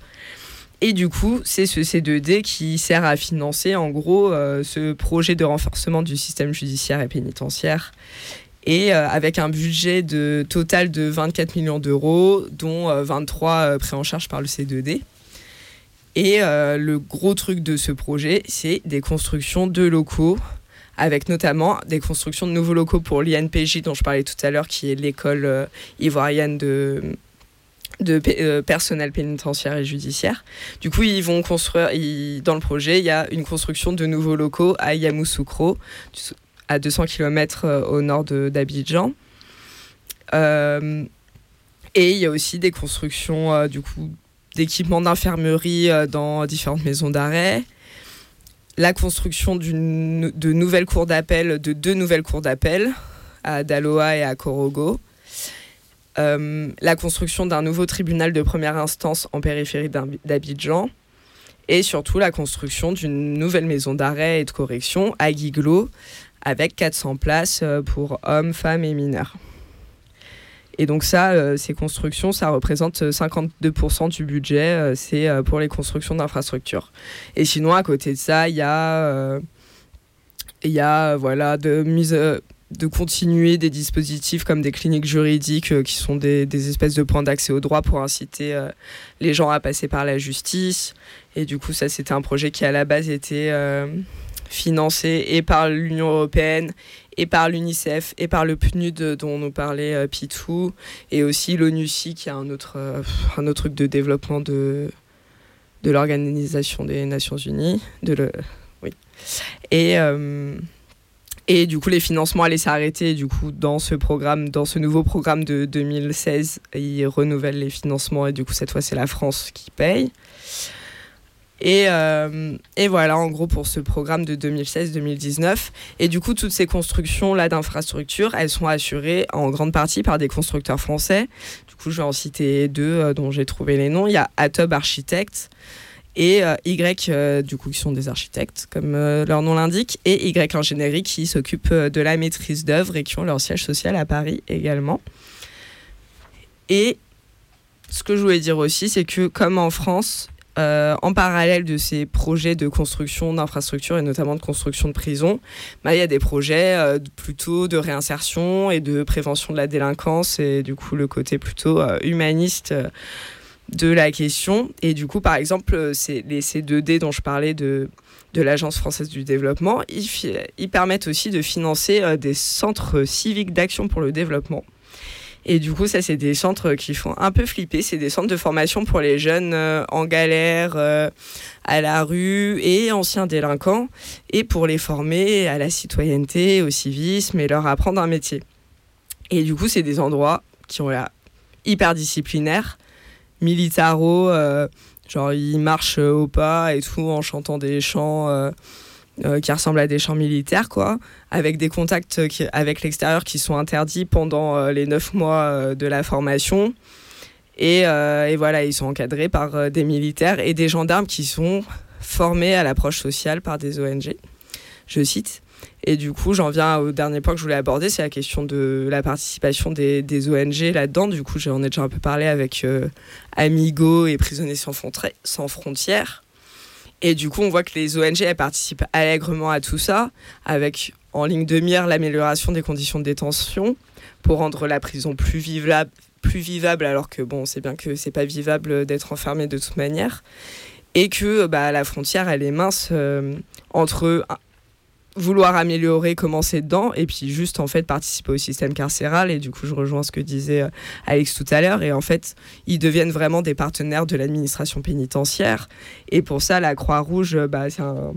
Et du coup, c'est ce C2D qui sert à financer en gros euh, ce projet de renforcement du système judiciaire et pénitentiaire. Et euh, avec un budget de, total de 24 millions d'euros, dont 23 euh, pris en charge par le C2D. Et le gros truc de ce projet, c'est des constructions de locaux, avec notamment des constructions de nouveaux locaux pour l'INPJ dont je parlais tout à l'heure, qui est l'école ivoirienne de de euh, personnel pénitentiaire et judiciaire. Du coup, ils vont construire, dans le projet, il y a une construction de nouveaux locaux à Yamoussoukro, à 200 km euh, au nord d'Abidjan. Euh, et il y a aussi des constructions du coup d'équipements d'infirmerie dans différentes maisons d'arrêt. La construction de nouvelles cours d'appel, de deux nouvelles cours d'appel à Daloa et à Korogo euh, la construction d'un nouveau tribunal de première instance en périphérie d'Abidjan et surtout la construction d'une nouvelle maison d'arrêt et de correction à Guiglo avec 400 places euh, pour hommes, femmes et mineurs. Et donc ça, euh, ces constructions, ça représente 52% du budget, c'est pour les constructions d'infrastructures. Et sinon, à côté de ça, il y a, y a voilà, de mise de continuer des dispositifs comme des cliniques juridiques euh, qui sont des, espèces de points d'accès au droit pour inciter euh, les gens à passer par la justice. Et du coup, ça, c'était un projet qui, à la base, était euh, financé et par l'Union européenne, et par l'UNICEF, et par le PNUD dont nous parlait Pitou, et aussi l'ONUCI, qui a un autre, un autre truc de développement de, de l'Organisation des Nations Unies. De le, oui. Et. Et du coup, les financements allaient s'arrêter. Du coup, dans ce programme, dans ce nouveau programme de 2016, ils renouvellent les financements et du coup, cette fois, c'est la France qui paye. Et, euh, et, voilà, en gros, pour ce programme de 2016-2019. Et du coup, toutes ces constructions-là d'infrastructures, elles sont assurées en grande partie par des constructeurs français. Du coup, je vais en citer deux euh, dont j'ai trouvé les noms. Il y a Atob Architects et euh, Y, du coup, qui sont des architectes, comme leur nom l'indique, et Y Ingénierie, qui s'occupent de la maîtrise d'œuvre et qui ont leur siège social à Paris également. Et ce que je voulais dire aussi, c'est que comme en France, en parallèle de ces projets de construction d'infrastructures et notamment de construction de prisons, bah, il y a des projets plutôt de réinsertion et de prévention de la délinquance et du coup le côté plutôt humaniste de la question. Et du coup, par exemple, euh, les C2D dont je parlais de, l'Agence française du développement, ils, permettent aussi de financer euh, des centres civiques d'action pour le développement. Et du coup, ça, c'est des centres qui font un peu flipper. C'est des centres de formation pour les jeunes euh, en galère, à la rue et anciens délinquants, et pour les former à la citoyenneté, au civisme et leur apprendre un métier. Et du coup, c'est des endroits qui ont l'air hyper disciplinaires, militaro, euh, genre ils marchent au pas et tout en chantant des chants euh, euh, qui ressemblent à des chants militaires, quoi, avec des contacts avec l'extérieur qui sont interdits pendant les neuf mois de la formation. Et, voilà, ils sont encadrés par des militaires et des gendarmes qui sont formés à l'approche sociale par des ONG. Je cite. Et du coup, j'en viens au dernier point que je voulais aborder, c'est la question de la participation des, ONG là-dedans. Du coup, j'en ai déjà un peu parlé avec euh, Amigo et Prisonniers sans, frontières. Et du coup, on voit que les ONG participent allègrement à tout ça, avec en ligne de mire l'amélioration des conditions de détention pour rendre la prison plus vivable, plus vivable alors que bon, c'est bien que c'est pas vivable d'être enfermé de toute manière. Et que bah, la frontière, elle est mince euh, entre vouloir améliorer, commencer dedans, et puis juste en fait participer au système carcéral. Et du coup, je rejoins ce que disait euh, Alex tout à l'heure. Et en fait, ils deviennent vraiment des partenaires de l'administration pénitentiaire. Et pour ça, la Croix-Rouge, euh, bah, c'est un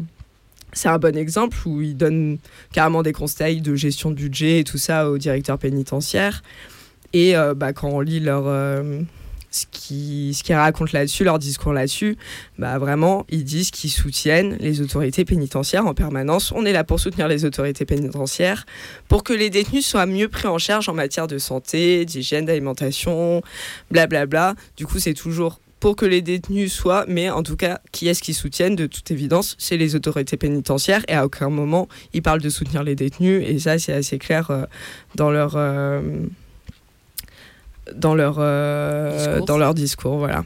c'est un bon exemple où ils donnent carrément des conseils de gestion de budget et tout ça aux directeurs pénitentiaires. Et euh, bah, quand on lit leur, ce qu'ils ce racontent là-dessus, leur discours là-dessus, bah vraiment, ils disent qu'ils soutiennent les autorités pénitentiaires en permanence. On est là pour soutenir les autorités pénitentiaires, pour que les détenus soient mieux pris en charge en matière de santé, d'hygiène, d'alimentation, blablabla. Du coup, c'est toujours pour que les détenus soient, mais en tout cas, qui est-ce qu'ils soutiennent De toute évidence, c'est les autorités pénitentiaires, et à aucun moment, ils parlent de soutenir les détenus, et ça, c'est assez clair euh, dans leur... Euh, dans leur, euh, dans leur discours. Voilà.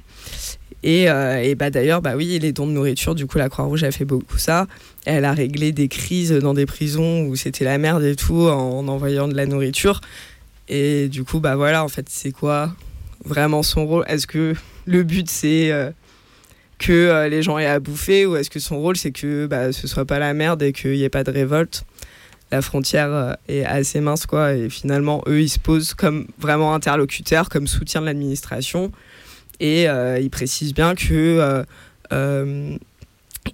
Et, euh, et bah, d'ailleurs, bah oui, les dons de nourriture, du coup, la Croix-Rouge a fait beaucoup ça. Elle a réglé des crises dans des prisons où c'était la merde et tout en envoyant de la nourriture. Et du coup, bah voilà, en fait, c'est quoi vraiment son rôle? Est-ce que le but, c'est euh, que les gens aient à bouffer? Ou est-ce que son rôle, c'est que bah, ce soit pas la merde et qu'il n'y ait pas de révolte? La frontière euh, est assez mince, quoi. Et finalement, eux, ils se posent comme vraiment interlocuteurs, comme soutien de l'administration. Et euh, ils précisent bien que euh,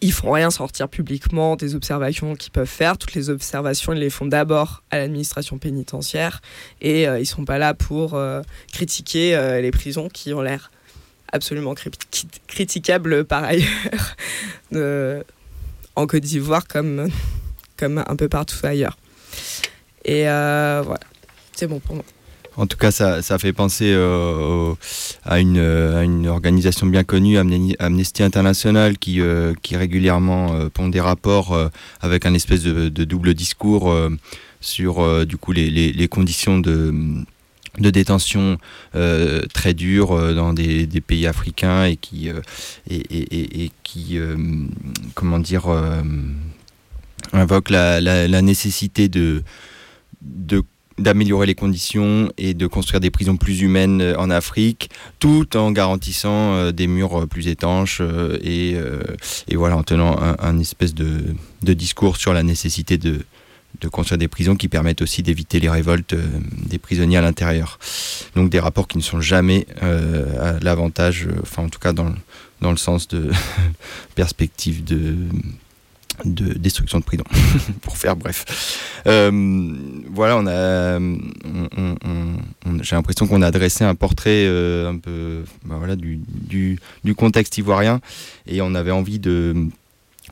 ils font rien sortir publiquement des observations qu'ils peuvent faire. Toutes les observations, ils les font d'abord à l'administration pénitentiaire et ils sont pas là pour critiquer les prisons qui ont l'air absolument critiquables par ailleurs *laughs* en Côte d'Ivoire comme comme un peu partout ailleurs. Et euh, voilà, c'est bon pour moi. En tout cas, ça, ça fait penser euh, à, une, organisation bien connue, Amnesty International, qui, euh, qui régulièrement pond des rapports avec un espèce de, double discours sur du coup les, conditions de, de détention très dures dans des, pays africains et qui, et, et, qui comment dire, invoque la, nécessité de d'améliorer les conditions et de construire des prisons plus humaines euh, en Afrique, tout en garantissant euh, des murs euh, plus étanches et, et, voilà, en tenant un, espèce de, de, discours sur la nécessité de, de construire des prisons qui permettent aussi d'éviter les révoltes des prisonniers à l'intérieur. Donc des rapports qui ne sont jamais à l'avantage, enfin en tout cas dans, dans le sens de *laughs* perspective de de destruction de prison, *laughs* pour faire bref. Euh, voilà, on a, j'ai l'impression qu'on a dressé un portrait euh, un peu, bah voilà, du, du, contexte ivoirien, et on avait envie de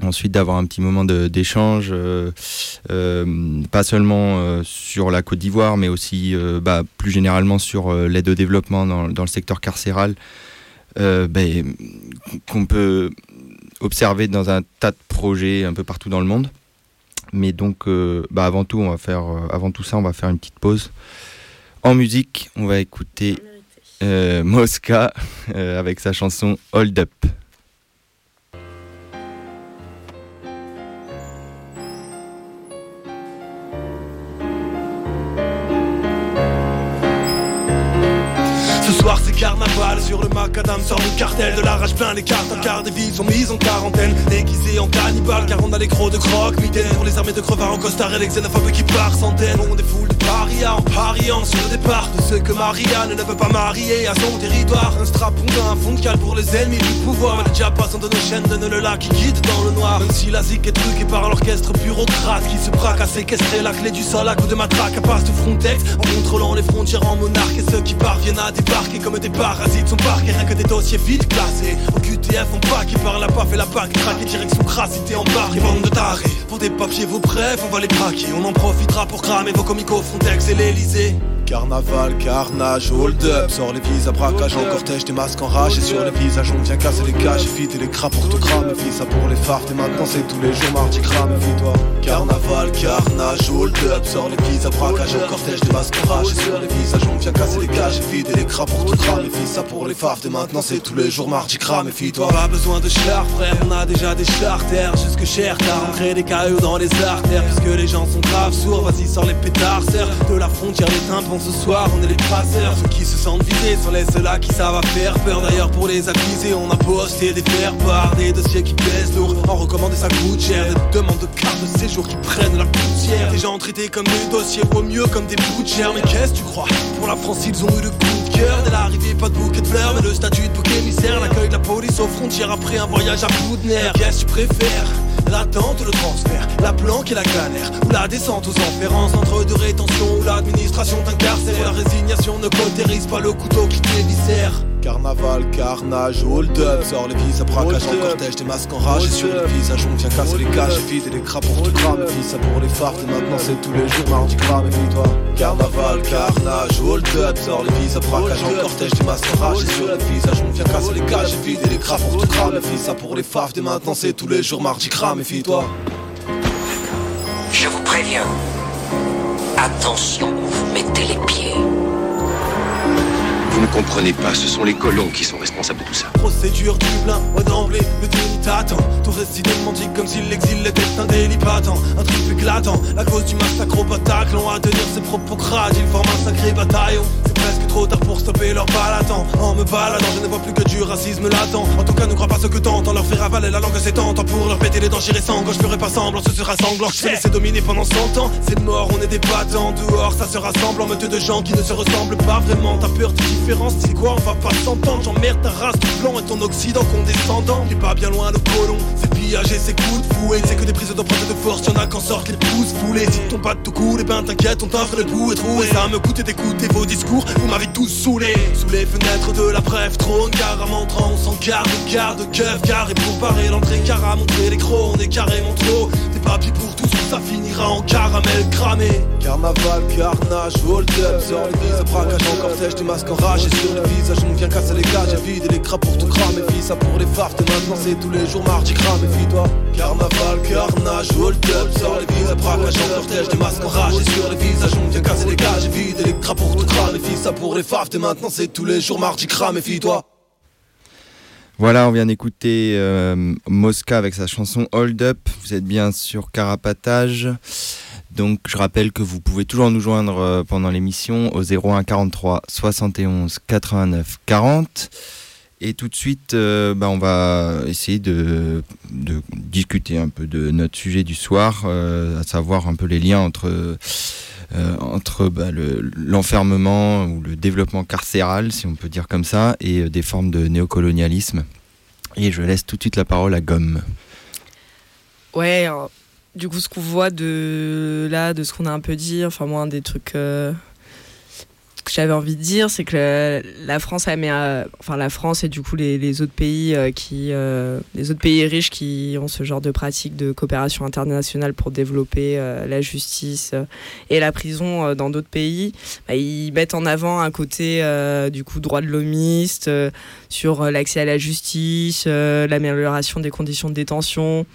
ensuite d'avoir un petit moment d'échange, euh, pas seulement sur la Côte d'Ivoire, mais aussi bah, plus généralement sur l'aide au développement dans, dans, le secteur carcéral, ben, qu'on peut observé dans un tas de projets un peu partout dans le monde. Mais donc, euh, bah avant tout, on va faire, euh, avant tout ça, on va faire une petite pause. En musique, on va écouter euh, Mosca avec sa chanson Hold Up. Sur le macadam sort le cartel de la rage plein les cartes en quart des villes sont mises en quarantaine déguisés en cannibales car on a les crocs de crocs mitaines pour les armées de crevards en costard et les xénophobes qui par centaines on des foules de parias en pariant sur le départ de ceux que Marianne ne veut pas marier à son territoire. Un strapon d'un fond de cale pour les ennemis du pouvoir mais déjà passant de nos chaînes de le lac qui guide dans le noir. Même si la zik est truquée par l'orchestre bureaucrate qui se braque à séquestrer la clé du sol à coup de matraque à passe tout Frontex en contrôlant les frontières en monarque et ceux qui parviennent à débarquer comme des parasites parqués, rien que des dossiers vides classés. Au QTF, on pas qui parle la paf et la pack, traque et direction crassité en barque. Et bande de tarés, pour des papiers, vos brefs, on va les braquer. On en profitera pour cramer vos comicos Frontex et l'Elysée. Carnaval, carnage, hold up. Sors les visas, braquage en cortège, des masques en rage Et sur les visages. On vient casser les cages Éviter les craps pour tout cramer. Fille ça pour les fards et maintenant c'est tous les jours mardi crame Vie-toi Carnaval, carnage, hold up. Sors les visas, braquage en cortège, des masques en rage Et sur les visages. On vient casser les cages Éviter les craps pour tout cramer. Fille ça pour les fards et maintenant c'est tous les jours mardi crame Fille-toi Pas besoin de char frère, on a déjà des charters Jusque cher car on crée des cailloux dans les artères. Puisque les gens sont graves sourds, vas-y sors les pétards Serre de la frontière les tympans ce soir, on est les traceurs. Ceux qui se sentent visés sont les ceux-là qui savent faire peur. D'ailleurs, pour les accuser, on a posté des faire des dossiers qui pèsent lourd. En recommandé, ça coûte cher. Des demandes de cartes de séjour qui prennent la poussière. Des gens traités comme des dossiers, au mieux comme des chair. Mais qu'est-ce que tu crois? Pour la France, ils ont eu le coup cœur. Dès l'arrivée, pas de bouquet de fleurs, mais le statut de bouc émissaire. L'accueil de la police aux frontières après un voyage à nerfs. Qu'est-ce que tu préfères L'attente, le transfert, la planque et la galère Ou la descente aux enfers en centre de rétention Où l'administration t'incarcère La résignation ne cautérise pas le couteau qui t'éviscère Carnaval, carnage, hold up. Sors les visas, braquage en cortège, des masques en rage Et sur les visages on vient casser les cages Et vider les craps pour tout cramer Vie ça pour les fards et maintenant c'est tous les jours mardi crame Et toi Carnaval, carnage, hold up. Sors les visas, braquage en cortège, des masques en rage Et sur les visages on vient casser les cages Et vider les craps pour tout cramer Vie ça pour les fards et maintenant c'est tous les jours mardi crame Méfie-toi Je vous préviens. Attention où vous mettez les pieds comprenez pas, ce sont les colons qui sont responsables de tout ça. Procédure du blin, ouais d'emblée, le déni t'attend. Tout reste identique comme si l'exil était un délit patent. Un truc éclatant, la cause du massacre au Bataclan. À tenir ses propos crades, ils forment un sacré bataillon. C'est presque trop tard pour stopper leur balatant. En me baladant, je ne vois plus que du racisme latent. En tout cas, ne crois pas ce que t'entends, leur faire avaler la langue c'est tentant. Pour leur péter les dents, j'irai sangle, je ferai pas semblant, ce sera sanglant. Je laisser dominer pendant 100 ans, c'est mort, on est des battants. Dehors, ça se rassemble en meute de gens qui ne se ressemblent pas vraiment. T'as peur de c'est quoi on va pas s'entendre. J'emmerde ta race tout blanc et ton occident condescendant Il pas bien loin le colon, c'est pillage et c'est coups de fouet. C'est que des prises d'empreinte de force, y'en a qu'en sortent les pouces foulés Si ton pas tout coule, et ben t'inquiète, on t'offre le bout et troué Ça me coûte d'écouter vos discours, vous m'avez tous saoulé. Sous les fenêtres de la brève, trône car à montrant on s'en garde, garde, keuf car et pour parer l'entrée car à montrer les crocs, on est carrément trop. Des papiers pour tous, ça finira en caramel cramé. Carnaval, carnage, hold up, sort les vies, braquage en cortège, des masques en rage et sur le visage on vient casser les cages et vider les craps pour tout cramer. Fille ça pour les fards et maintenant c'est tous les jours mardi crame Et toi Carnaval, carnage, hold up Sors les vies, braquage en cortège, des masques en rage Et sur les visages. On vient casser les cages et vider les craps pour tout cramer. Fille ça pour les fards et maintenant c'est tous les jours mardi crame Et toi. Voilà, on vient d'écouter euh, Mosca avec sa chanson Hold Up. Vous êtes bien sur Carapatage. Donc je rappelle que vous pouvez toujours nous joindre euh, pendant l'émission au 01 43 71 89 40. Et tout de suite, euh, bah, on va essayer de, discuter un peu de notre sujet du soir, à savoir un peu les liens entre, entre bah, l'enfermement ou le développement carcéral, si on peut dire comme ça, et des formes de néocolonialisme. Et je laisse tout de suite la parole à Gomme. Ouais, du coup, ce qu'on voit de là, de ce qu'on a un peu dit, enfin, moi, des trucs euh, que j'avais envie de dire, c'est que la, France mis, enfin, la France et du coup les, autres pays euh, qui, euh, les autres pays riches qui ont ce genre de pratique de coopération internationale pour développer la justice et la prison dans d'autres pays, bah, ils mettent en avant un côté du coup droit de l'homiste sur l'accès à la justice, l'amélioration des conditions de détention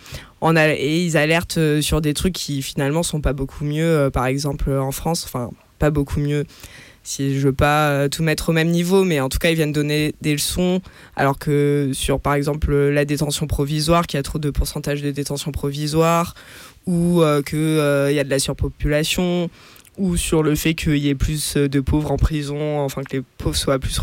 et ils alertent euh, sur des trucs qui finalement sont pas beaucoup mieux, euh, par exemple en France, enfin pas beaucoup mieux. Si je veux pas euh, tout mettre au même niveau, mais en tout cas ils viennent donner des leçons, alors que sur par exemple la détention provisoire, qu'il y a trop de pourcentage de détention provisoire, ou qu'il y a de la surpopulation, ou sur le fait qu'il y ait plus de pauvres en prison, enfin que les pauvres soient plus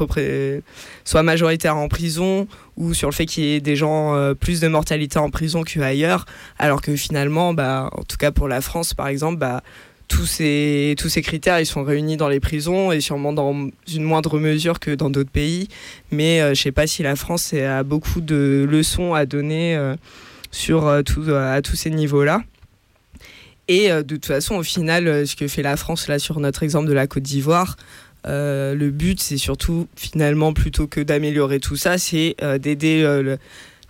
soient majoritaires en prison, ou sur le fait qu'il y ait des gens euh, plus de mortalité en prison qu'ailleurs, alors que finalement, bah, en tout cas pour la France par exemple, bah, tous ces, tous ces critères ils sont réunis dans les prisons et sûrement dans une moindre mesure que dans d'autres pays. Mais je euh, je sais pas si la France a beaucoup de leçons à donner euh, sur tout, à tous ces niveaux-là. Et de toute façon, au final, ce que fait la France là sur notre exemple de la Côte d'Ivoire, euh, le but, c'est surtout, finalement, plutôt que d'améliorer tout ça, c'est euh, d'aider euh,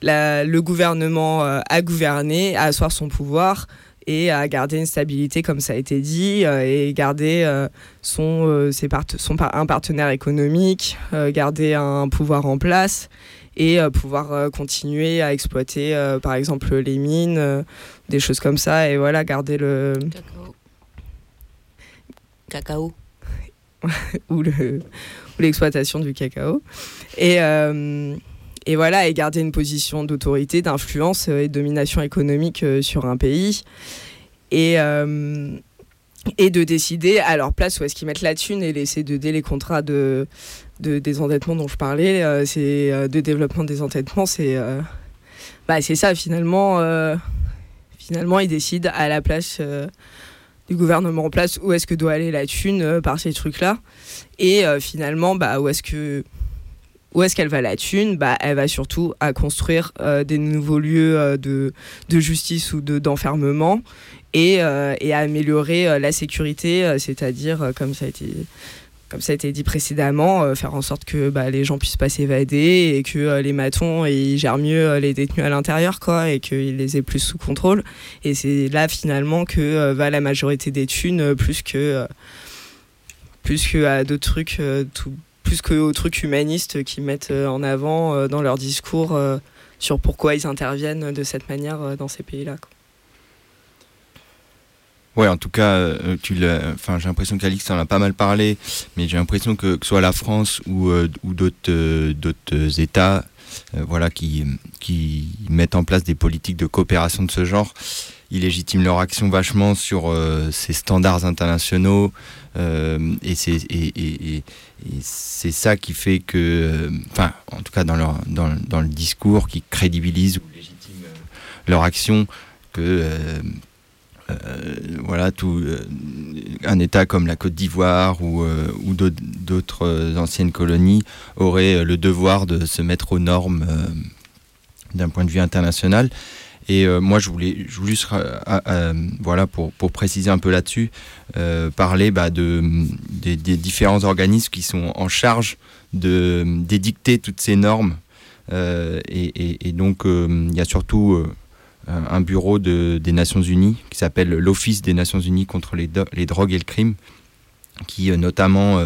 le, gouvernement à gouverner, à asseoir son pouvoir, et à garder une stabilité comme ça a été dit et garder son, ses son, un partenaire économique, garder un pouvoir en place et pouvoir continuer à exploiter par exemple les mines, des choses comme ça et voilà garder le cacao *laughs* ou le l'exploitation du cacao. Et, euh, et voilà, et garder une position d'autorité, d'influence et de domination économique euh, sur un pays. Et, euh, de décider à leur place où est-ce qu'ils mettent la thune et laisser de dé les contrats de, de désendettement dont je parlais, c'est de développement des endettements, c'est bah, c'est ça finalement. finalement, ils décident à la place du gouvernement en place où est-ce que doit aller la thune par ces trucs-là. Et euh, finalement, bah, où est-ce que où est-ce qu'elle va la thune? Bah, Elle va surtout à construire euh, des nouveaux lieux euh, de, de, justice ou de, d'enfermement et, et, à améliorer la sécurité, c'est-à-dire, comme, ça a été, comme ça a été dit précédemment, faire en sorte que bah, les gens puissent pas s'évader et que les matons ils gèrent mieux les détenus à l'intérieur et qu'ils les aient plus sous contrôle. Et c'est là finalement que va la majorité des thunes, plus que plus qu'à d'autres trucs, euh, tout, plus qu'aux trucs humanistes qu'ils mettent euh, en avant euh, dans leur discours sur pourquoi ils interviennent de cette manière dans ces pays-là. Ouais, en tout cas, j'ai l'impression qu'Alix en a pas mal parlé, mais j'ai l'impression que, que soit la France ou, d'autres, États, voilà, qui mettent en place des politiques de coopération de ce genre, ils légitiment leur action vachement sur ces standards internationaux, euh, et c'est c'est ça qui fait que, euh, enfin, en tout cas dans, leur, dans, dans, le discours, qui crédibilise ou légitime euh, leur action, que voilà, tout, un État comme la Côte d'Ivoire ou, ou d'autres anciennes colonies aurait le devoir de se mettre aux normes d'un point de vue international. Et euh, moi, je voulais, juste, euh, voilà, pour, pour, préciser un peu là-dessus, euh, parler bah, de, des, différents organismes qui sont en charge d'édicter toutes ces normes. Et, et, donc, il y a surtout un bureau de, des Nations Unies qui s'appelle l'Office des Nations Unies contre les, les, drogues et le crime, qui notamment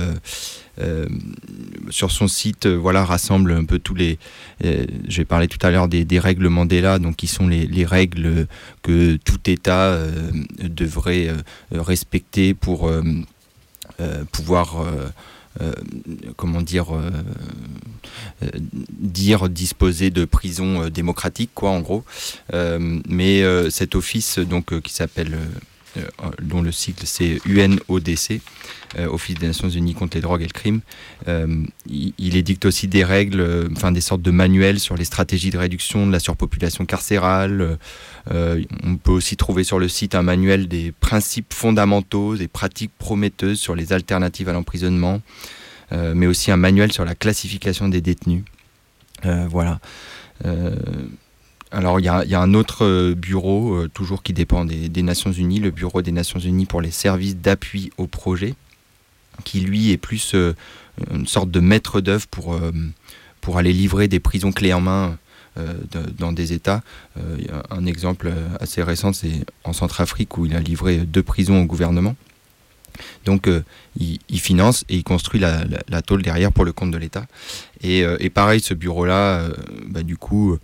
euh, sur son site, euh, voilà, rassemble un peu tous les. Euh, j'ai parlé tout à l'heure des, règles Mandela, donc qui sont les, règles que tout État devrait respecter pour pouvoir. comment dire, dire disposer de prisons démocratiques, quoi, en gros. mais cet office, donc, qui s'appelle euh, dont le cycle c'est UNODC, euh, Office des Nations Unies contre les drogues et le crime. Euh, il, édicte aussi des règles, enfin des sortes de manuels sur les stratégies de réduction de la surpopulation carcérale. on peut aussi trouver sur le site un manuel des principes fondamentaux, des pratiques prometteuses sur les alternatives à l'emprisonnement, mais aussi un manuel sur la classification des détenus. voilà. Alors il y, a, un autre euh, bureau, euh, toujours qui dépend des, Nations Unies, le Bureau des Nations Unies pour les services d'appui au projet, qui lui est plus euh, une sorte de maître d'œuvre pour, pour aller livrer des prisons clés en main dans des États. un exemple assez récent, c'est en Centrafrique où il a livré deux prisons au gouvernement. Donc il, finance et il construit la, tôle derrière pour le compte de l'État. Et, pareil, ce bureau-là, bah, du coup,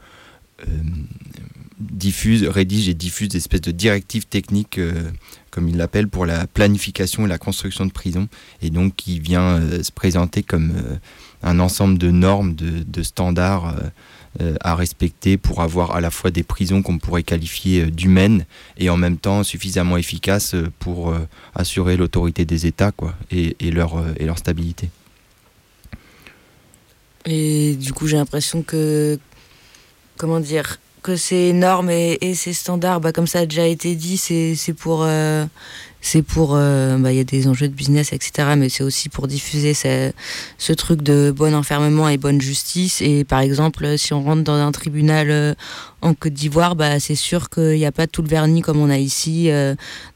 diffuse, rédige et diffuse des espèces de directives techniques, euh, comme il l'appelle, pour la planification et la construction de prisons, et donc qui vient euh, se présenter comme un ensemble de normes, de, standards à respecter pour avoir à la fois des prisons qu'on pourrait qualifier d'humaines et en même temps suffisamment efficaces pour assurer l'autorité des États quoi, et, leur, et leur stabilité. Et du coup, j'ai l'impression que comment dire que ces normes et, ces standards, bah, comme ça a déjà été dit, c'est pour euh, euh, bah, il y a des enjeux de business etc mais c'est aussi pour diffuser ce, truc de bon enfermement et bonne justice. Et par exemple si on rentre dans un tribunal euh, en Côte d'Ivoire bah c'est sûr qu'il n'y a pas tout le vernis comme on a ici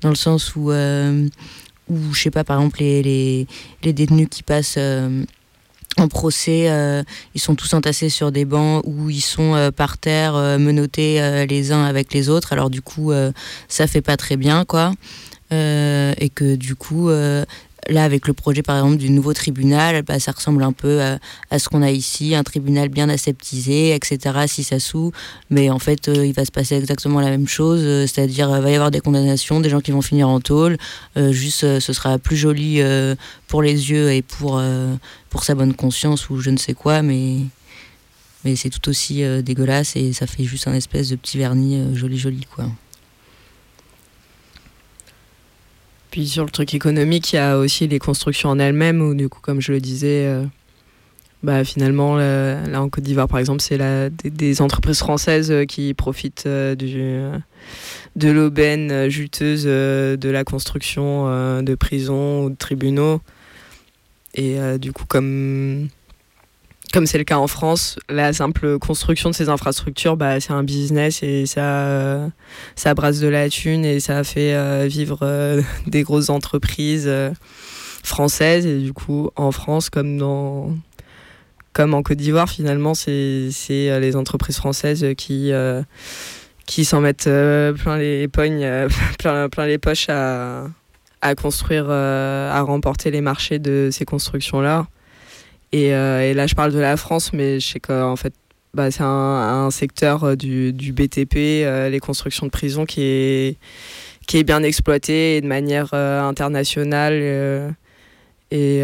dans le sens où où je sais pas par exemple les détenus qui passent en procès, ils sont tous entassés sur des bancs ou ils sont par terre menottés les uns avec les autres. Alors du coup, ça fait pas très bien, quoi. et que du coup, là, avec le projet, par exemple, du nouveau tribunal, bah, ça ressemble un peu à, ce qu'on a ici, un tribunal bien aseptisé, etc., si ça sous. Mais en fait, euh, il va se passer exactement la même chose, euh, c'est-à-dire, il va y avoir des condamnations, des gens qui vont finir en tôle. Euh, juste, ce sera plus joli pour les yeux et pour, pour sa bonne conscience ou je ne sais quoi, mais, mais c'est tout aussi dégueulasse et ça fait juste un espèce de petit vernis joli, joli, quoi. Puis sur le truc économique, il y a aussi les constructions en elles-mêmes, où du coup, comme je le disais, euh, bah, finalement, là en Côte d'Ivoire, par exemple, c'est des, entreprises françaises euh, qui profitent euh, de l'aubaine juteuse de la construction de prisons ou de tribunaux. Et du coup, comme comme c'est le cas en France, la simple construction de ces infrastructures, bah, c'est un business et ça, ça brasse de la thune et ça fait euh, vivre euh, *laughs* des grosses entreprises euh, françaises. Et du coup, en France, comme, dans, comme en Côte d'Ivoire, finalement, c'est les entreprises françaises qui, qui s'en mettent plein les pognes, *laughs* plein, plein les poches à, à construire, à remporter les marchés de ces constructions-là. Euh, et, là, je parle de la France, mais je sais qu'en fait, bah, c'est un, secteur euh, du, BTP, euh, les constructions de prisons, qui est, qui bien exploité de manière internationale. et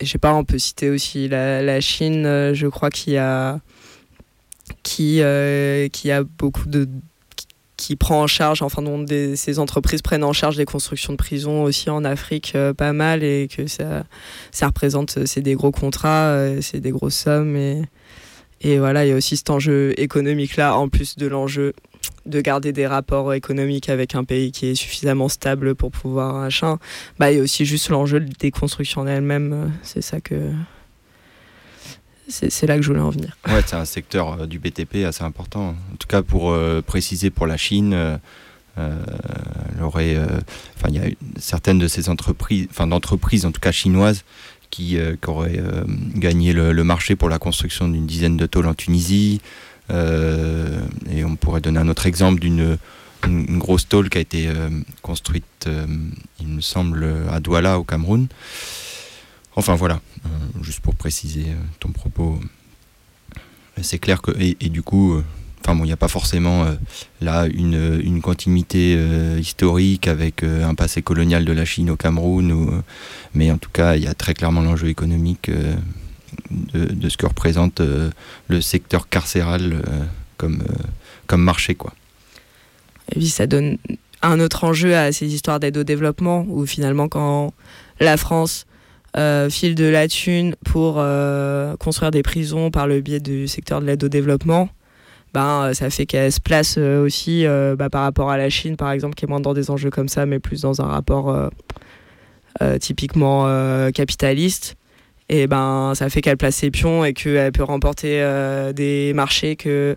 je sais pas, on peut citer aussi la, Chine, je crois, qu'il a, qui, qui a beaucoup de qui prend en charge, enfin dont ces entreprises prennent en charge des constructions de prisons aussi en Afrique euh, pas mal et que ça, représente, euh, c'est des gros contrats, euh, c'est des grosses sommes et, voilà, il y a aussi cet enjeu économique là, en plus de l'enjeu de garder des rapports économiques avec un pays qui est suffisamment stable pour pouvoir machin. Bah, il y a aussi juste l'enjeu des constructions en elles-mêmes, c'est ça que c'est là que je voulais en venir. Ouais, c'est un secteur euh, du BTP assez important. En tout cas, pour euh, préciser pour la Chine, euh, il y a certaines de ces entreprises, enfin d'entreprises en tout cas chinoises, qui, auraient gagné le, marché pour la construction d'une dizaine de tôles en Tunisie. et on pourrait donner un autre exemple d'une grosse tôle qui a été construite, il me semble, à Douala au Cameroun. Enfin voilà, euh, juste pour préciser euh, ton propos, c'est clair que, et, du coup, euh, enfin il n'y a pas forcément là une, continuité historique avec un passé colonial de la Chine au Cameroun, ou, mais en tout cas, il y a très clairement l'enjeu économique de, de, ce que représente le secteur carcéral comme, comme marché. Quoi. Et puis ça donne un autre enjeu à ces histoires d'aide au développement, où finalement, quand la France euh, de la thune pour euh, construire des prisons par le biais du secteur de l'aide au développement, ben, euh, ça fait qu'elle se place aussi bah, par rapport à la Chine, par exemple, qui est moins dans des enjeux comme ça, mais plus dans un rapport typiquement capitaliste. Et ben, ça fait qu'elle place ses pions et qu'elle peut remporter des marchés qu'elle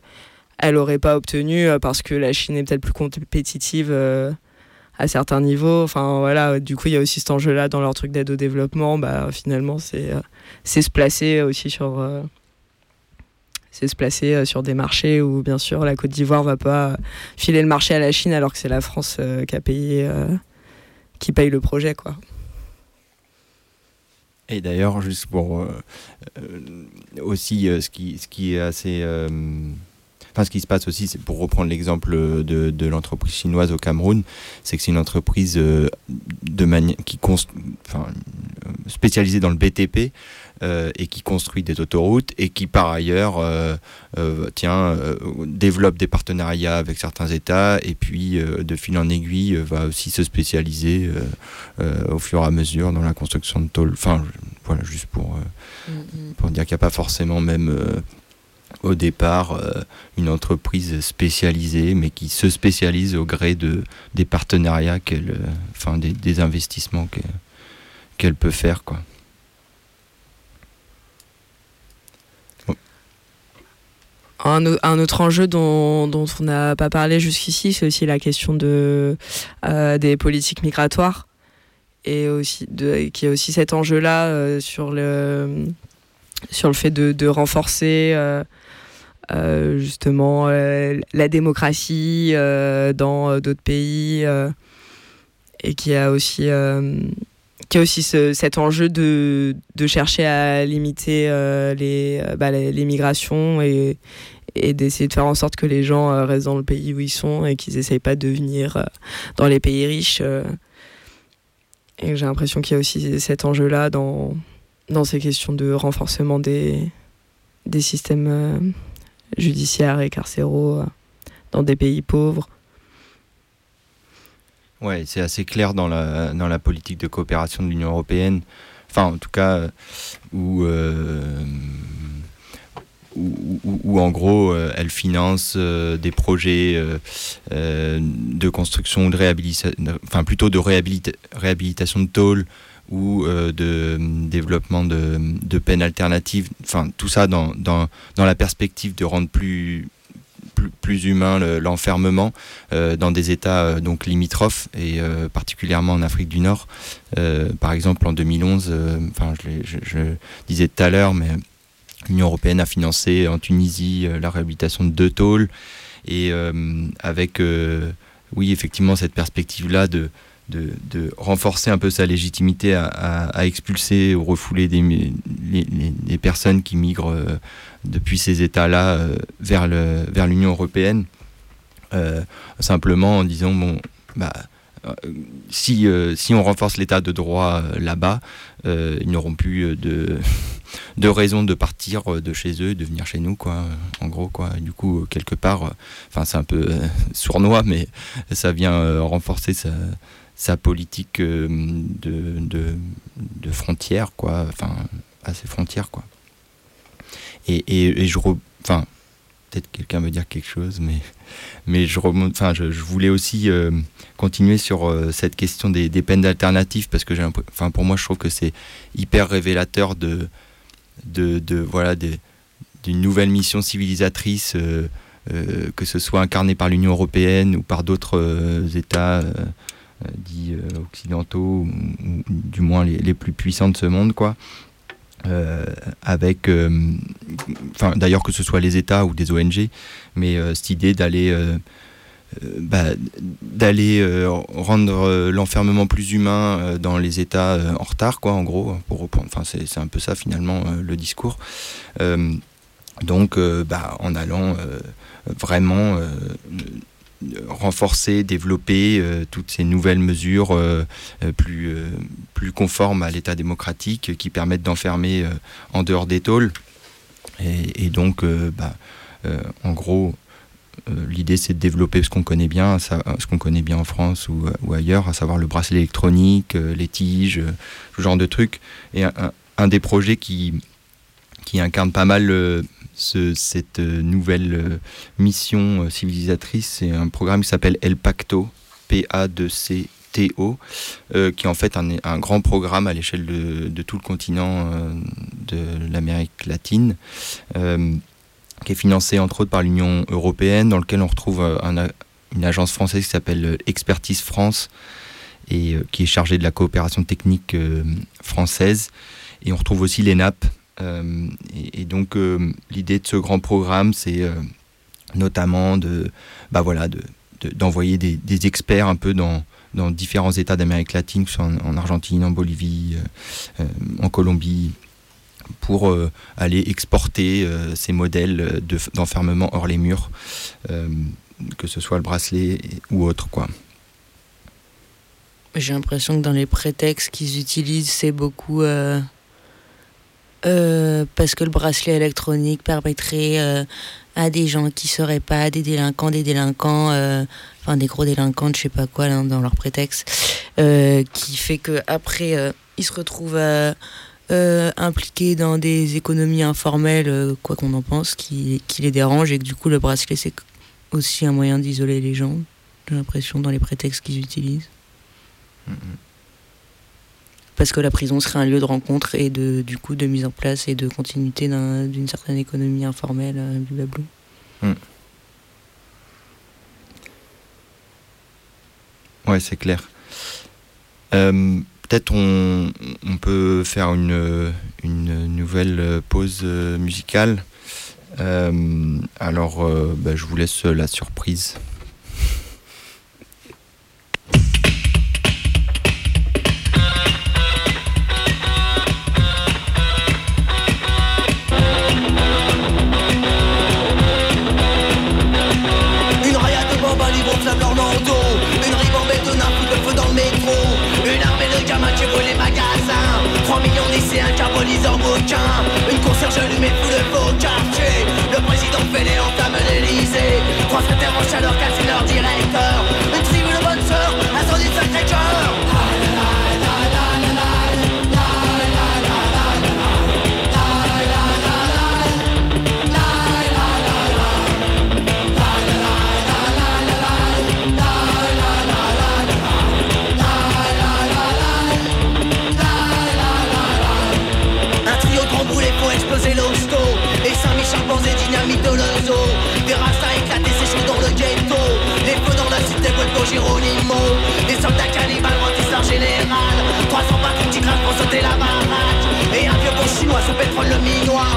n'aurait pas obtenus parce que la Chine est peut-être plus compétitive à certains niveaux. Enfin voilà, du coup il y a aussi cet enjeu-là dans leur truc d'aide au développement. Bah finalement c'est euh, se placer aussi sur euh, se placer euh, sur des marchés où bien sûr la Côte d'Ivoire va pas filer le marché à la Chine alors que c'est la France qui a payé qui paye le projet quoi. Et d'ailleurs, juste pour aussi ce, qui, ce qui est assez Enfin, ce qui se passe aussi, c'est pour reprendre l'exemple de, de l'entreprise chinoise au Cameroun, c'est que c'est une entreprise euh, qui enfin, spécialisée dans le BTP euh, et qui construit des autoroutes et qui par ailleurs euh, tiens, développe des partenariats avec certains États et puis de fil en aiguille va aussi se spécialiser au fur et à mesure dans la construction de tôles. Enfin, voilà, juste pour, mm, mm. pour dire qu'il n'y a pas forcément même au départ euh, une entreprise spécialisée, mais qui se spécialise au gré de, des partenariats, euh, enfin des, investissements qu'elle, peut faire. Quoi. Un, un, autre enjeu dont, on n'a pas parlé jusqu'ici, c'est aussi la question de, euh, des politiques migratoires et aussi qui a aussi cet enjeu-là sur le sur le fait de, renforcer justement la démocratie dans d'autres pays et qui a aussi qui a aussi cet enjeu de, de, chercher à limiter les, bah, les, migrations et, et d'essayer de faire en sorte que les gens euh, restent dans le pays où ils sont et qu'ils n'essayent pas de venir euh, dans les pays riches. Euh. Et j'ai l'impression qu'il y a aussi cet enjeu-là dans, dans ces questions de renforcement des, des systèmes judiciaires et carcéraux dans des pays pauvres. Ouais, c'est assez clair dans la, dans la politique de coopération de l'Union européenne. Enfin, en tout cas, où où, en gros euh, elle finance euh, des projets euh, de construction, de réhabilitation, enfin plutôt de réhabilitation de tôles ou de développement de, peines alternatives, enfin tout ça dans, dans, dans, la perspective de rendre plus, plus, humain l'enfermement dans des États donc limitrophes et particulièrement en Afrique du Nord. par exemple en 2011, enfin je, disais tout à l'heure, mais L'Union européenne a financé en Tunisie euh, la réhabilitation de deux tôles et euh, avec, euh, oui, effectivement, cette perspective-là de, de, renforcer un peu sa légitimité à, expulser ou refouler des, les, personnes qui migrent depuis ces États-là vers l'Union européenne, simplement en disant, bon, bah, si, on renforce l'état de droit là-bas, ils n'auront plus de *laughs* de raison de partir euh, de chez eux, de venir chez nous, quoi. Euh, en gros, quoi. du coup, euh, quelque part, enfin, c'est un peu sournois, mais ça vient renforcer sa, politique de, de, frontières, quoi. Enfin, à ses frontières, quoi. Et, et, je, enfin, peut-être quelqu'un veut dire quelque chose, mais, mais je remonte, enfin, je, voulais aussi continuer sur cette question des, des peines alternatives parce que j'ai, pour moi, je trouve que c'est hyper révélateur de de, voilà d'une nouvelle mission civilisatrice, euh, euh, que ce soit incarnée par l'Union européenne ou par d'autres euh, États dits occidentaux, ou, du moins les, plus puissants de ce monde, quoi. avec, enfin d'ailleurs que ce soit les États ou des ONG, mais cette idée d'aller bah, d'aller rendre l'enfermement plus humain dans les États en retard, quoi, en gros, pour Enfin, c'est un peu ça finalement le discours. donc, bah, en allant vraiment renforcer, développer toutes ces nouvelles mesures plus, plus conformes à l'État démocratique qui permettent d'enfermer en dehors des tôles. Et, donc, bah, en gros, euh, l'idée, c'est de développer ce qu'on connaît bien, ce qu'on connaît bien en France ou, ailleurs, à savoir le bracelet électronique, euh, les tiges, euh, ce genre de trucs. Et un, des projets qui, qui incarne pas mal cette nouvelle mission civilisatrice, c'est un programme qui s'appelle El Pacto, P-A-2-C-T-O, qui est en fait un, grand programme à l'échelle de, tout le continent de l'Amérique latine qui est financé entre autres par l'Union européenne, dans lequel on retrouve euh, une agence française qui s'appelle euh, Expertise France et euh, qui est chargée de la coopération technique française. Et on retrouve aussi l'ENAP. Et, donc l'idée de ce grand programme, c'est notamment de, bah voilà, de, d'envoyer des, experts un peu dans, différents États d'Amérique latine, que ce soit en, Argentine, en Bolivie, en Colombie, pour euh, aller exporter euh, ces modèles d'enfermement hors les murs, euh, que ce soit le bracelet ou autre. quoi. J'ai l'impression que dans les prétextes qu'ils utilisent, c'est beaucoup parce que le bracelet électronique permettrait à des gens qui seraient pas des délinquants, des délinquants, enfin des gros délinquants, je sais pas quoi dans leur prétexte, qui fait que après ils se retrouvent euh, impliqués dans des économies informelles, euh, quoi qu'on en pense, qui, les dérange et que du coup le bracelet c'est aussi un moyen d'isoler les gens, j'ai l'impression, dans les prétextes qu'ils utilisent. Parce que la prison serait un lieu de rencontre et de, du coup de mise en place et de continuité d'une certaine économie informelle, euh, blablabla. Mm. Ouais, c'est clair. Euh, peut-être on, on, peut faire une, une nouvelle pause musicale. alors, bah, je vous laisse la surprise. Des soldats cannibales leur général 300 patrons qui grimpent pour sauter la baraque. Et un vieux bon chinois sous pétrole le minois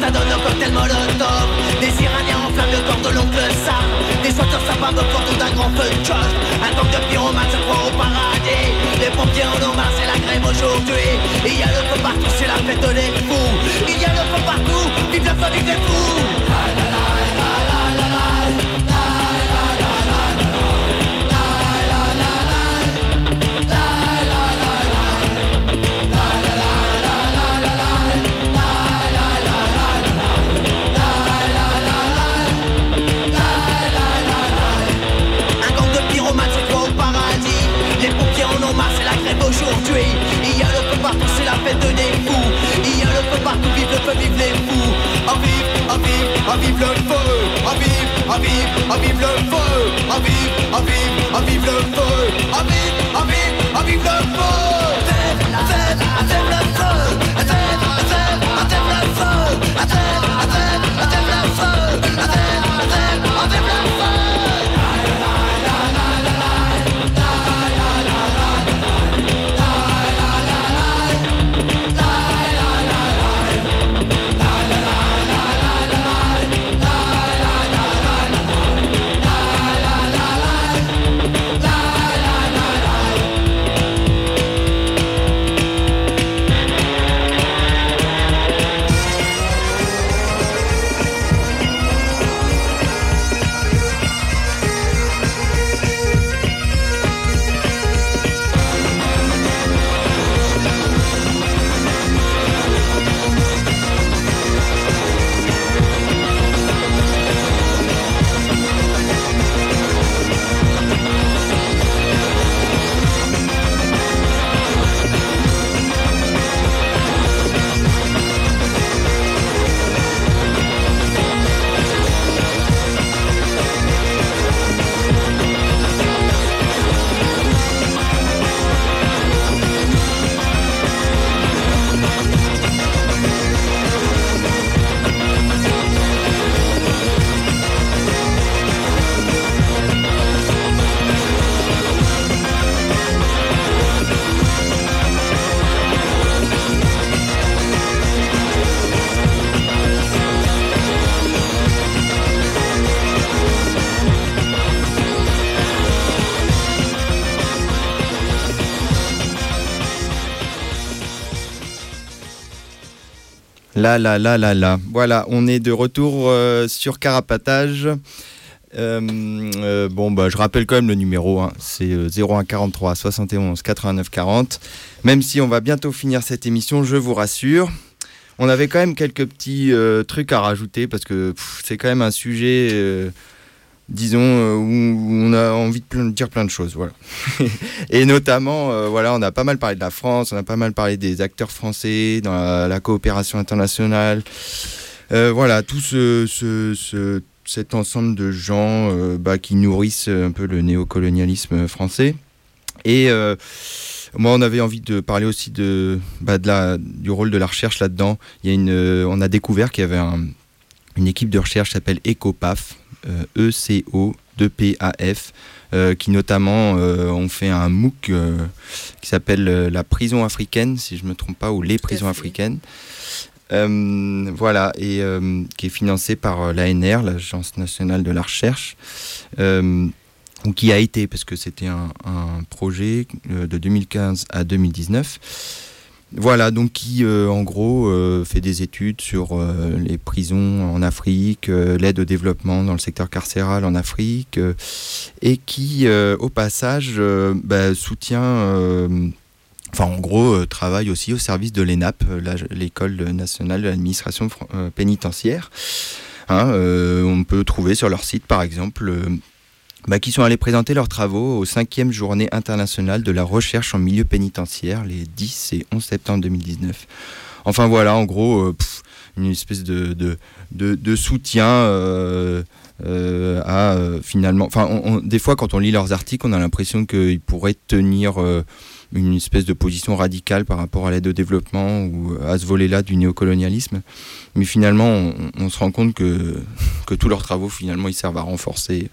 ça donne un cocktail molotov Des iraniens enflamment le corps de l'oncle Sam. Des sauteurs sapins autour d'un grand feu de choc Un gang de pyromanes se croit au paradis. Les pompiers en hommage c'est la grève aujourd'hui. Il y a le feu partout c'est la fête des fous. Il y a le feu partout, vive la famille des fous aujourd'hui Il y a le feu partout, c'est la fête des fous Il y a le feu partout, vive le feu, vive les fous À vive, à vive, à vive le feu À vive, à vive, à vive le feu À vive, à vive, à vive le feu À vive, à vive, à vive le feu Faites, faites, faites le feu faites, faites le feu le feu La la la la la. Voilà, on est de retour euh, sur Carapatage. Euh, euh, bon, bah, je rappelle quand même le numéro, hein. c'est 01 43 71 89 40. Même si on va bientôt finir cette émission, je vous rassure. On avait quand même quelques petits trucs à rajouter parce que c'est quand même un sujet disons, euh, où on a envie de dire plein de choses. Voilà. *laughs* et notamment, euh, voilà, on a pas mal parlé de la France, on a pas mal parlé des acteurs français dans la, coopération internationale. voilà, tout ce, ce, cet ensemble de gens bah, qui nourrissent un peu le néocolonialisme français. Et moi, on avait envie de parler aussi de, bah, du rôle de la recherche là-dedans. Il y a une, on a découvert qu'il y avait une équipe de recherche qui s'appelle ECOPAF, E-C-O-2-P-A-F, euh, qui notamment euh, ont fait un MOOC euh, qui s'appelle la prison africaine, si je ne me trompe pas, ou les prisons africaines. voilà, et qui est financé par l'ANR, l'Agence nationale de la recherche, ou qui a été, parce que c'était un, un, projet de 2015 à 2019 voilà, donc qui euh, en gros euh, fait des études sur euh, les prisons en Afrique, l'aide au développement dans le secteur carcéral en Afrique, et qui au passage bah, soutient, enfin en gros travaille aussi au service de l'ENAP, l'école nationale de l'administration pénitentiaire. Hein, on peut trouver sur leur site par exemple bah, qui sont allés présenter leurs travaux aux 5e journée internationale de la recherche en milieu pénitentiaire les 10 et 11 septembre 2019. Enfin voilà, en gros, euh, une espèce de, de, soutien euh, euh, à finalement... Enfin, des fois, quand on lit leurs articles, on a l'impression qu'ils pourraient tenir une espèce de position radicale par rapport à l'aide au développement ou à ce volet-là du néocolonialisme. Mais finalement, on, se rend compte que, *laughs* que tous leurs travaux, finalement, ils servent à renforcer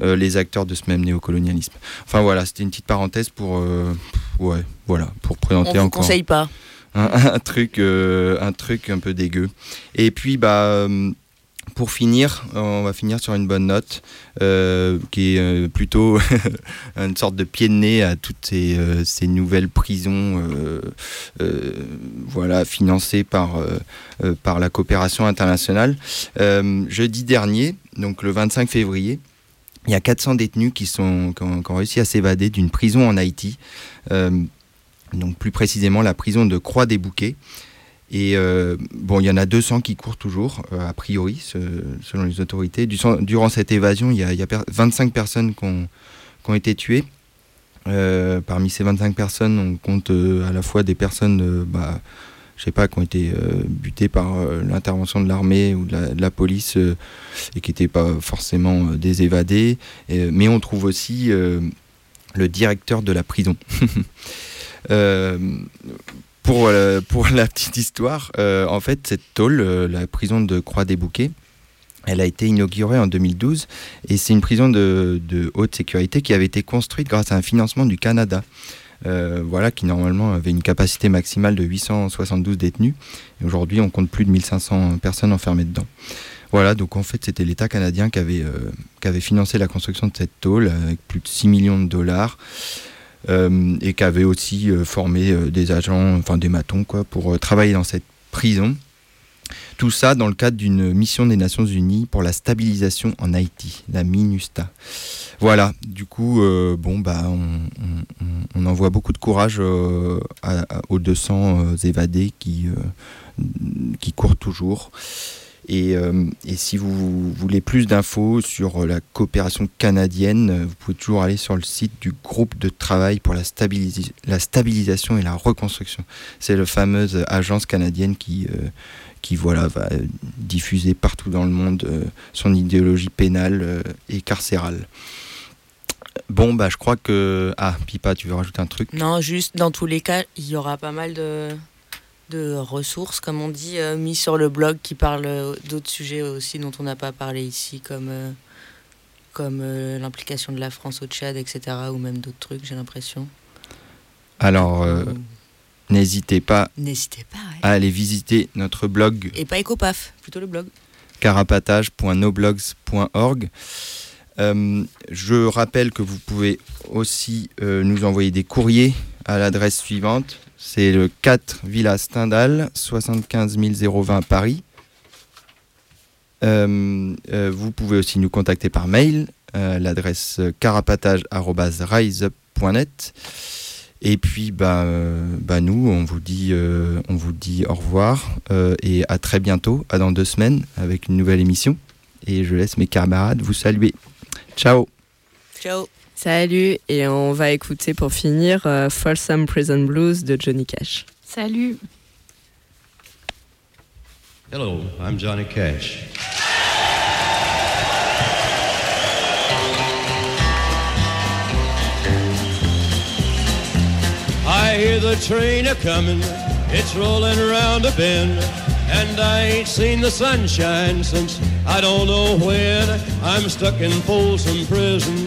euh, les acteurs de ce même néocolonialisme. Enfin voilà, c'était une petite parenthèse pour, euh, ouais, voilà, pour présenter on encore. conseille pas. *laughs* Un, truc, euh, un truc un peu dégueu. Et puis, bah pour finir, on va finir sur une bonne note, euh, qui est euh, plutôt *laughs* une sorte de pied de nez à toutes ces, euh, nouvelles prisons voilà, financées par, la coopération internationale. jeudi dernier, donc le 25 février, il y a 400 détenus qui, sont, qui ont, réussi à s'évader d'une prison en Haïti, donc plus précisément la prison de Croix-des-Bouquets. Et euh, bon, il y en a 200 qui courent toujours, euh, a priori, selon les autorités. durant cette évasion, il y a, 25 personnes qui ont, été tuées. Euh, parmi ces 25 personnes, on compte à la fois des personnes, bah, je sais pas, qui ont été butées par l'intervention de l'armée ou de la, police et qui n'étaient pas forcément des évadés. mais on trouve aussi le directeur de la prison. *laughs* Pour, euh, pour la petite histoire, euh, en fait, cette tôle, euh, la prison de Croix-des-Bouquets, elle a été inaugurée en 2012 et c'est une prison de, haute sécurité qui avait été construite grâce à un financement du Canada. voilà, qui normalement avait une capacité maximale de 872 détenus. Aujourd'hui, on compte plus de 1500 personnes enfermées dedans. Voilà, donc en fait, c'était l'État canadien qui avait, qui avait financé la construction de cette tôle avec plus de 6 millions de dollars. Euh, et qui avait aussi euh, formé euh, des agents, enfin des matons, quoi, pour travailler dans cette prison. Tout ça dans le cadre d'une mission des Nations Unies pour la stabilisation en Haïti, la MINUSTA. Voilà, du coup, bon, bah, on, envoie beaucoup de courage aux 200 évadés qui, qui courent toujours. Euh, et, si vous voulez plus d'infos sur la coopération canadienne, vous pouvez toujours aller sur le site du groupe de travail pour la, stabilisation et la reconstruction. C'est la fameuse agence canadienne qui, euh, qui voilà, va diffuser partout dans le monde euh, son idéologie pénale et carcérale. Bon, bah, je crois que. Ah, Pipa, tu veux rajouter un truc? Non, juste dans tous les cas, il y aura pas mal de, de ressources, comme on dit, euh, mis sur le blog qui parlent euh, d'autres sujets aussi dont on n'a pas parlé ici, comme, euh, comme l'implication de la France au Tchad, etc., ou même d'autres trucs, j'ai l'impression. Alors, n'hésitez pas, n'hésitez pas à aller visiter notre blog. Et pas Ecopaf, plutôt le blog. carapatage.noblogs.org. je rappelle que vous pouvez aussi nous envoyer des courriers à l'adresse suivante c'est le 4 Villa Stendhal, 75 020 Paris. Euh, euh, vous pouvez aussi nous contacter par mail, euh, l'adresse carapatage.riseup.net. Et puis, bah, bah, nous, on vous, dit, on vous dit au revoir et à très bientôt, dans deux semaines, avec une nouvelle émission. Et je laisse mes camarades vous saluer. Ciao. Ciao. Salut, et on va écouter pour finir euh, Folsom Prison Blues de Johnny Cash. Salut. Hello, I'm Johnny Cash. I hear the train a comin', it's rollin' around a bend, and I ain't seen the sunshine since I don't know when. I'm stuck in Folsom Prison,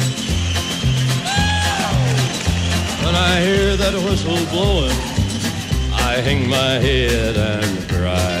When I hear that whistle blowing, I hang my head and cry.